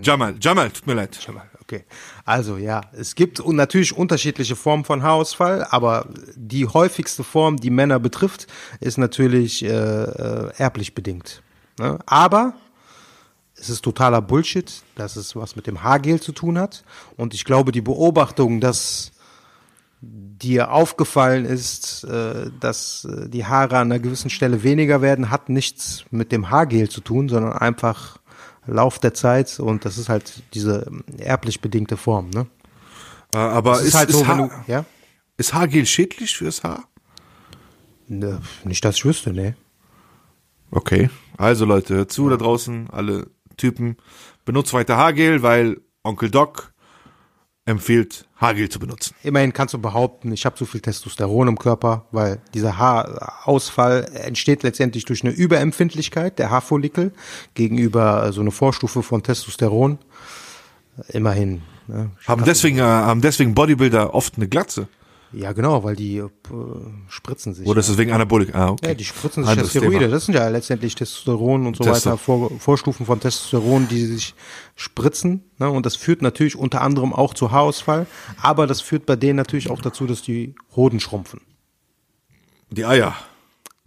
Jamal, Jamal, tut mir leid. Okay. Also ja, es gibt natürlich unterschiedliche Formen von Haarausfall, aber die häufigste Form, die Männer betrifft, ist natürlich äh, äh, erblich bedingt. Ne? Aber es ist totaler Bullshit, dass es was mit dem Haargel zu tun hat. Und ich glaube, die Beobachtung, dass dir aufgefallen ist, äh, dass äh, die Haare an einer gewissen Stelle weniger werden, hat nichts mit dem Haargel zu tun, sondern einfach Lauf der Zeit und das ist halt diese ähm, erblich bedingte Form, ne? Äh, aber ist, ist halt ist, so, Haar, du, ja? ist Haargel schädlich fürs Haar? Ne, nicht, dass ich wüsste, ne? Okay. Also Leute, hört zu da draußen, alle Typen, benutzt weiter Haargel, weil Onkel Doc empfiehlt, Haargel zu benutzen. Immerhin kannst du behaupten, ich habe zu viel Testosteron im Körper, weil dieser Haarausfall entsteht letztendlich durch eine Überempfindlichkeit der Haarfollikel gegenüber äh, so eine Vorstufe von Testosteron. Immerhin. Ne? Haben deswegen, äh, haben deswegen Bodybuilder oft eine Glatze. Ja, genau, weil die äh, spritzen sich. Oder ist es wegen Anabolik? Ah, okay. Ja, die spritzen sich ja Steroide. Thema. Das sind ja letztendlich Testosteron und so Testo- weiter, Vor Vorstufen von Testosteron, die sich spritzen. Ne? Und das führt natürlich unter anderem auch zu Haarausfall. Aber das führt bei denen natürlich auch dazu, dass die Hoden schrumpfen. Die Eier.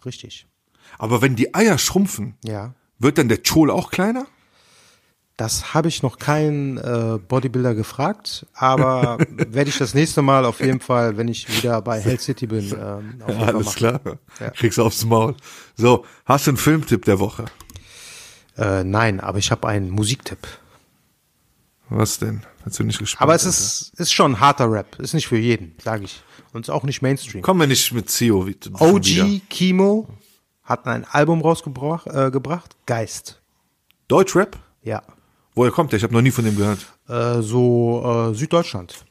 Richtig. Aber wenn die Eier schrumpfen, Ja. wird dann der Chol auch kleiner? Das habe ich noch keinen äh, Bodybuilder gefragt, aber werde ich das nächste Mal auf jeden Fall, wenn ich wieder bei Hell City bin, ähm, auf jeden Fall Alles machen. klar. Ja. Kriegst du aufs Maul. So, hast du einen Filmtipp der Woche? Äh, nein, aber ich habe einen Musiktipp. Was denn? Hast du nicht gespannt? Aber es Alter? ist, ist schon harter Rap. Ist nicht für jeden, sage ich. Und ist auch nicht Mainstream. Kommen wir nicht mit Zio. OG Kimo hat ein Album rausgebracht, äh, gebracht. Geist. Deutschrap? Ja. Woher kommt der? Ich habe noch nie von dem gehört. Äh, so äh, Süddeutschland.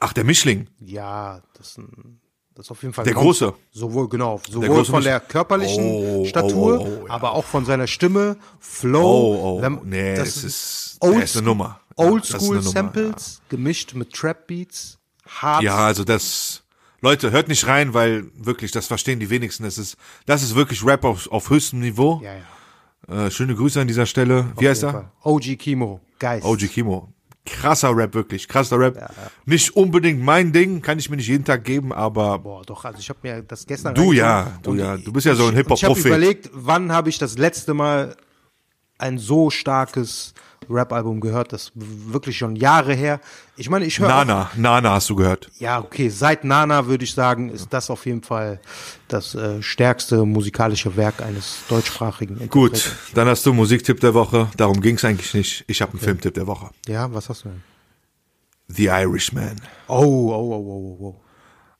Ach, der Mischling. Ja, das ist, ein, das ist auf jeden Fall Der Große. Sowohl genau, sowohl große von der körperlichen Oh, Statur, oh, oh, ja. aber auch von seiner Stimme, Flow. Oh, oh, Wenn- nee, das ist- der ist eine Nummer. Ja, das ist eine Oldschool Nummer, Samples gemischt mit Trap Beats, hart. Ja, also das. Leute, hört nicht rein, weil wirklich, das verstehen die wenigsten. Das ist, das ist wirklich Rap auf, auf höchstem Niveau. ja, ja. Äh, schöne Grüße an dieser Stelle. Wie heißt Auf er? jeden Fall. OG Kimo, Geist. OG Kimo. Krasser Rap, wirklich. Krasser Rap. Nicht unbedingt mein Ding, kann ich mir nicht jeden Tag geben, aber Boah, doch, also ich habe mir das gestern Du ja, du ja. ich- Du bist ja so ein ich- und Ich habe Hip-Hop-Prophet. überlegt, wann habe ich das letzte Mal ein so starkes Rap-Album gehört, das wirklich schon Jahre her. Ich meine, ich höre auch- Nana, Nana hast du gehört. Ja, okay, seit Nana würde ich sagen, ist das auf jeden Fall das äh, stärkste musikalische Werk eines deutschsprachigen Gut, dann hast du Musiktipp der Woche. Darum ging's eigentlich nicht. Ich habe einen Filmtipp der Woche. Ja, was hast du denn? The Irishman. Oh, oh, oh, oh, oh, oh.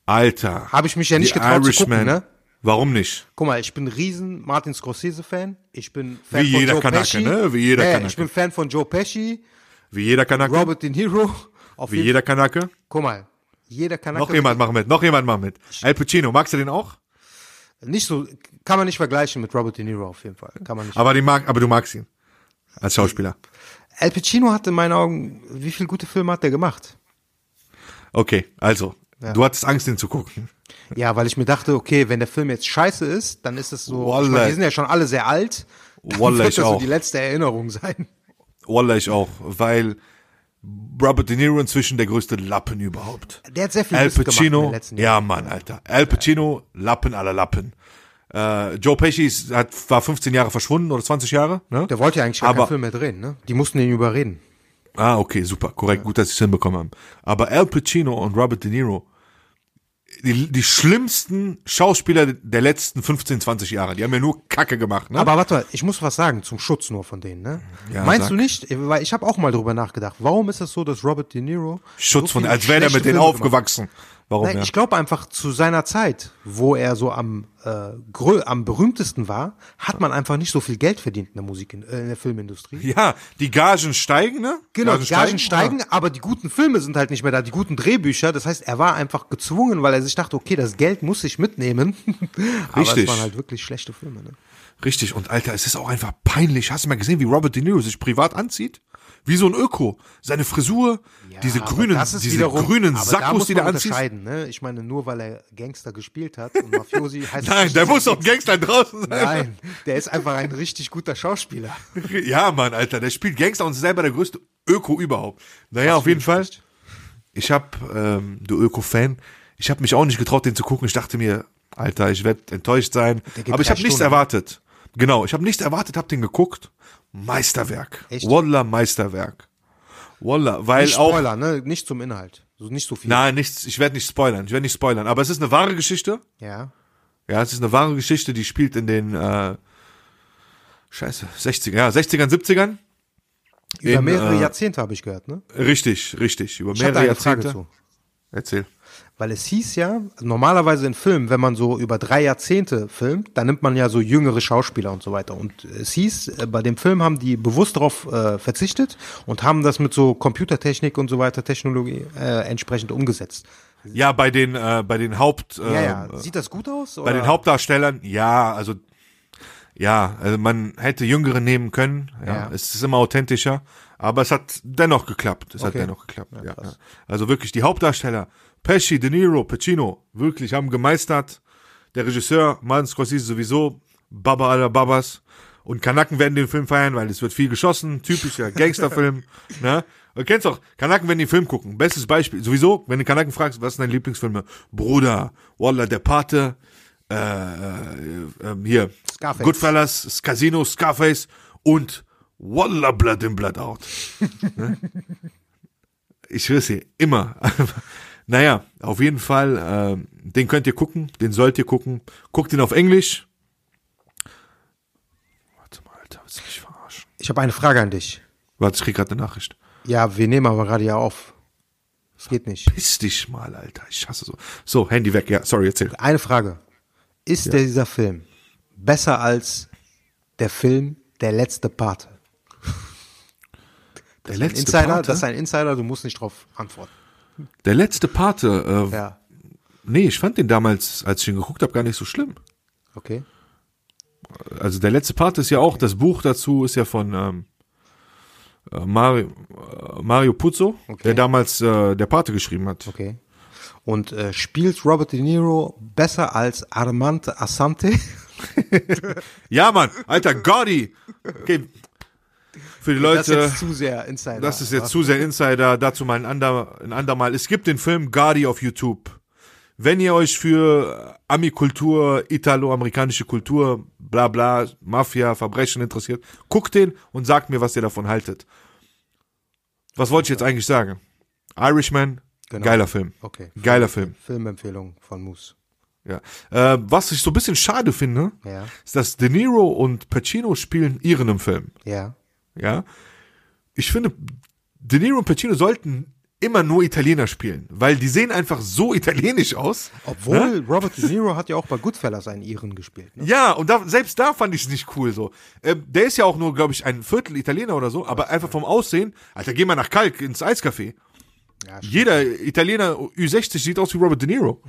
Alter. Habe ich mich ja nicht The getraut zu gucken, ne? Warum nicht? Guck mal, ich bin riesen Martin Scorsese-Fan. Ich bin Fan Wie von jeder Joe Kanake, Pesci. ne? Wie jeder ja, Kanake. Ich bin Fan von Joe Pesci, Wie jeder Kanake? Robert De Niro. Auf Wie jeder Kanake? Guck mal, jeder Kanake. Noch jemand macht mit. Noch jemand macht mit. Al Pacino, magst du den auch? Nicht so, kann man nicht vergleichen mit Robert De Niro auf jeden Fall. Kann man nicht. Aber, die mag, aber du magst ihn. Als Schauspieler. Al Pacino hat in meinen Augen, wie viele gute Filme hat er gemacht? Okay, also. Ja. Du hattest Angst, ihn zu gucken. Ja, weil ich mir dachte, okay, wenn der Film jetzt scheiße ist, dann ist es so, ich Wallah. meine, die sind ja schon alle sehr alt. Dann Wallah, wird ich das so auch. die letzte Erinnerung sein. Wallah, ich auch. Weil Robert De Niro inzwischen der größte Lappen überhaupt. Der hat sehr viel Al Mist gemacht in Pacino, den letzten ja Jahren. Mann, Alter. Al Pacino, Lappen aller Lappen. Äh, Joe Pesci ist, hat, war 15 Jahre verschwunden oder 20 Jahre. Ne? Der wollte ja eigentlich keinen Film mehr drehen, ne? Die mussten ihn überreden. Ah, okay, super, korrekt, gut, dass sie es hinbekommen haben. Aber Al Pacino und Robert De Niro, die, die schlimmsten Schauspieler der letzten 15, 20 Jahre, die haben ja nur Kacke gemacht, ne? Aber warte mal, ich muss was sagen zum Schutz nur von denen, ne? Ja, Meinst sag. du nicht? Weil ich habe auch mal drüber nachgedacht. Warum ist es so, dass Robert De Niro Schutz so von, als wäre er mit denen Filme gemacht aufgewachsen. Warum Nein, ja? ich glaube einfach zu seiner Zeit, wo er so am äh, grö am berühmtesten war, hat man einfach nicht so viel Geld verdient in der Musik in, äh, in der Filmindustrie. Ja, die Gagen steigen, ne? Genau, die Gagen steigen, aber die guten Filme sind halt nicht mehr da, die guten Drehbücher. Das heißt, er war einfach gezwungen, weil er sich dachte, okay, das Geld muss ich mitnehmen. aber Richtig. es waren halt wirklich schlechte Filme. Ne? Richtig, und Alter, es ist auch einfach peinlich. Hast du mal gesehen, wie Robert De Niro sich privat anzieht? Wie so ein Öko. Seine Frisur, diese aber grünen, diese wiederum- grünen Sackos, die der anzieht. ne? Ich meine, nur weil er Gangster gespielt hat und Mafiosi heißt Nein, der muss doch ein Gangster draußen sein. Nein, der ist einfach ein richtig guter Schauspieler. Ja, Mann, Alter, der spielt Gangster und ist selber der größte Öko überhaupt. Naja, auf jeden Fall. Ich hab, ähm, du Öko-Fan, ich habe mich auch nicht getraut, den zu gucken. Ich dachte mir, Alter, ich werde enttäuscht sein. Aber ich habe nichts erwartet. Genau, ich habe nichts erwartet, hab den geguckt. Meisterwerk. Echt? Wallah, Meisterwerk. Wallah, weil Nicht auch Spoiler, ne? Nicht zum Inhalt. So nicht so viel. Nein, nichts, ich werde nicht spoilern, ich werde nicht spoilern, aber es ist eine wahre Geschichte. Ja. Ja, es ist eine wahre Geschichte, die spielt in den äh, Scheiße, 60er, ja, 60ern, 70ern. Über In, mehrere äh, Jahrzehnte habe ich gehört, ne? Richtig, richtig, über Ich mehrere Jahrzehnte. Erzähl. Weil es hieß ja, normalerweise in Filmen, wenn man so über drei Jahrzehnte filmt, dann nimmt man ja so jüngere Schauspieler und so weiter. Und es hieß, äh, bei dem Film haben die bewusst darauf äh, verzichtet und haben das mit so Computertechnik und so weiter, Technologie äh, entsprechend umgesetzt. Ja, bei den, äh, bei den Haupt, äh, Ja, ja. Sieht das gut aus? bei oder? den Hauptdarstellern, ja, also, ja, also man hätte Jüngere nehmen können, ja, Ja. es ist immer authentischer, aber es hat dennoch geklappt, es hat Okay. dennoch geklappt, ja, ja. Also wirklich die Hauptdarsteller, Pesci, De Niro, Pacino, wirklich haben gemeistert, der Regisseur, Martin Scorsese sowieso, Baba aller Babas, und Kanaken werden den Film feiern, weil es wird viel geschossen, typischer Gangsterfilm, ne? Du kennst doch, Kanaken werden den Film gucken. Bestes Beispiel. Sowieso, wenn du Kanaken fragst, was sind deine Lieblingsfilme? Bruder, Wallah, der Pate, äh, äh, äh, hier, Scarface. Goodfellas, das Casino, Scarface und Wallah, Blood in, Blood out. ne? Ich schwör's dir, immer. naja, auf jeden Fall, äh, den könnt ihr gucken, den sollt ihr gucken. Guckt ihn auf Englisch. Warte mal, Alter, willst du mich verarschen? Ich habe eine Frage an dich. Warte, ich krieg gerade eine Nachricht. Ja, wir nehmen aber gerade ja auf. Es geht nicht. Piss dich mal, Alter. Ich hasse so. So, Handy weg. Ja, sorry, erzähl. Eine Frage. Ist der, dieser Film besser als der Film Der letzte Pate? Der letzte Insider, Pate? das ist ein Insider, du musst nicht drauf antworten. Der letzte Pate. Äh, Ja, Nee, ich fand den damals, als ich ihn geguckt habe, gar nicht so schlimm. okay. Also der letzte Pate ist ja auch, das Buch dazu ist ja von ähm, äh, Mario, äh, Mario Puzo, Okay. der damals äh, der Pate geschrieben hat. Okay. Und äh, spielt Robert De Niro besser als Armand Asante? Ja, Mann, Alter, Gotti. Okay. Für die Das ist Leute, jetzt zu sehr Insider. das ist jetzt zu sehr Insider, dazu mal ein, ander, ein andermal. Es gibt den Film Gotti auf YouTube. Wenn ihr euch für Ami-Kultur, italo-amerikanische Kultur, bla bla, Mafia, Verbrechen interessiert, guckt den und sagt mir, was ihr davon haltet. Was wollte ich jetzt eigentlich sagen? Irishman, Genau. geiler Film. Okay. Geiler Film. Filmempfehlung von Moose. Ja. Äh, was ich so ein bisschen schade finde, Ja. ist, dass De Niro und Pacino spielen ihren im Film. Ja. Ja. Ich finde, De Niro und Pacino sollten immer nur Italiener spielen, weil die sehen einfach so italienisch aus. Obwohl Robert De Niro hat ja auch bei Goodfellas einen Iren gespielt. Ne? Ja, und da, selbst da fand ich es nicht cool so. Ähm, der ist ja auch nur, glaube ich, ein Viertel Italiener oder so, aber einfach vom Aussehen, Alter, geh mal nach Kalk ins Eiscafé. Ja. Jeder Italiener Ü60 sieht aus wie Robert De Niro.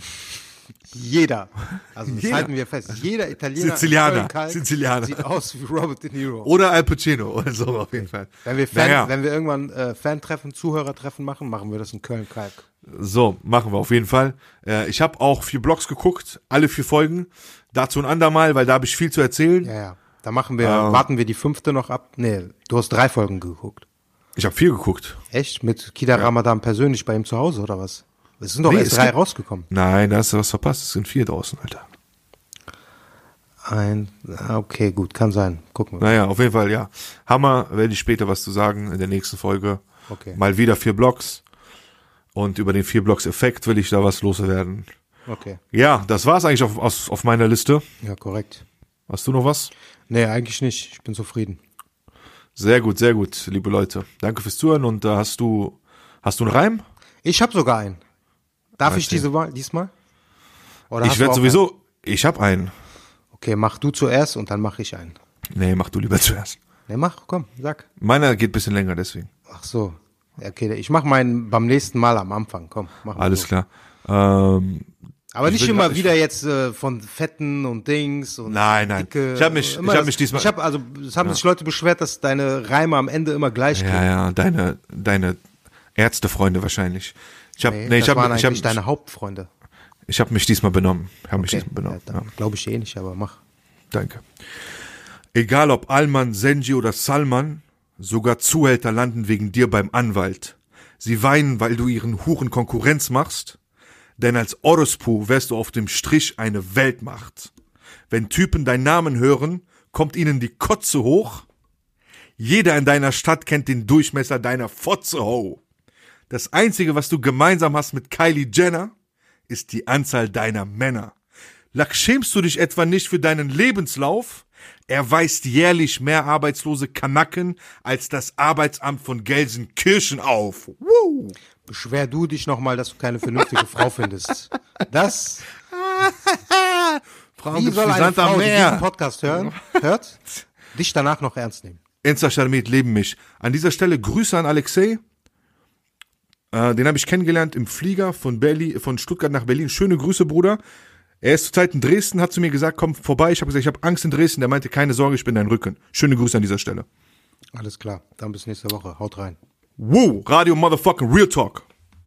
Jeder. Also das Jeder. halten wir fest. Jeder Italiener Sizilianer. Sizilianer. sieht aus wie Robert De Niro. Oder Al Pacino oder so auf jeden Fall. Wenn wir, Fan, Naja. wenn wir irgendwann äh, Fan-Treffen, Zuhörertreffen machen, machen wir das in Köln-Kalk. So, machen wir auf jeden Fall. Äh, ich habe auch vier Blogs geguckt, alle vier Folgen. Dazu ein andermal, weil da habe ich viel zu erzählen. Ja, ja. Da machen wir, Ähm. warten wir die fünfte noch ab. Nee, du hast drei Folgen geguckt. Ich habe vier geguckt. Echt? Mit Kida Ramadan persönlich bei ihm zu Hause oder was? Es sind doch Nee, erst drei gibt- rausgekommen. Nein, da hast du was verpasst. Es sind vier draußen, Alter. Ein, ah, okay, gut, kann sein. Gucken wir. Naja, auf jeden Fall, ja. Hammer, werde ich später was zu sagen in der nächsten Folge. Okay. Mal wieder vier Blogs. Und über den vier Blocks Effekt will ich da was loswerden. Okay. Ja, das war's eigentlich auf, auf, auf meiner Liste. Ja, korrekt. Hast du noch was? Nee, eigentlich nicht. Ich bin zufrieden. Sehr gut, sehr gut, liebe Leute. Danke fürs Zuhören und da hast du, hast du einen Reim? Ich habe sogar einen. Darf ich Erzähl. diese Wahl diesmal? Oder ich werde sowieso, ich habe einen. einen? Okay, mach du zuerst und dann mach ich einen. Nee, mach du lieber zuerst. Nee, mach, komm, sag. Meiner geht ein bisschen länger, deswegen. Ach so. Okay, ich mach meinen beim nächsten Mal am Anfang. Komm, mach mal Alles so. klar. Ähm, Aber Ich nicht immer wieder jetzt äh, von Fetten und Dings und Nein, nein. Dicke. Ich hab mich- ich hab mich diesmal- Ich hab, also es haben sich Leute beschwert, dass deine Reime am Ende immer gleich ja, klingen. ja, deine, deine Ärztefreunde wahrscheinlich. Ich habe Nee, nee, ich hab, waren ich hab, deine Hauptfreunde. ich hab mich diesmal benommen. Ich habe mich Okay, diesmal benommen. ja, Ja, glaube ich eh nicht, aber mach. danke. Egal ob Alman, Senji oder Salman, sogar Zuhälter landen wegen dir beim Anwalt. Sie weinen, weil du ihren Huren Konkurrenz machst. Denn als Orospu wärst du auf dem Strich eine Weltmacht. Wenn Typen deinen Namen hören, kommt ihnen die Kotze hoch. Jeder in deiner Stadt kennt den Durchmesser deiner Fotze ho. Das einzige, was du gemeinsam hast mit Kylie Jenner, ist die Anzahl deiner Männer. Lack, schämst du dich etwa nicht für deinen Lebenslauf? Er weist jährlich mehr arbeitslose Kanaken als das Arbeitsamt von Gelsenkirchen auf. Woo! Beschwer du dich nochmal, dass du keine vernünftige Frau findest. Das, Frauen wie soll eine Frau, die diesen. Podcast hören, hört, dich danach noch ernst nehmen? Insta Sharmit leben mich. An dieser Stelle Grüße an Alexei. Äh, den habe ich kennengelernt im Flieger von Berlin, von Stuttgart nach Berlin. Schöne Grüße, Bruder. Er ist zurzeit in Dresden, hat zu mir gesagt, komm vorbei. Ich habe gesagt, ich habe Angst in Dresden. Der meinte, keine Sorge, ich bin dein Rücken. Schöne Grüße an dieser Stelle. Alles klar, dann bis nächste Woche. Haut rein. Woo, Radio Motherfucking Real Talk.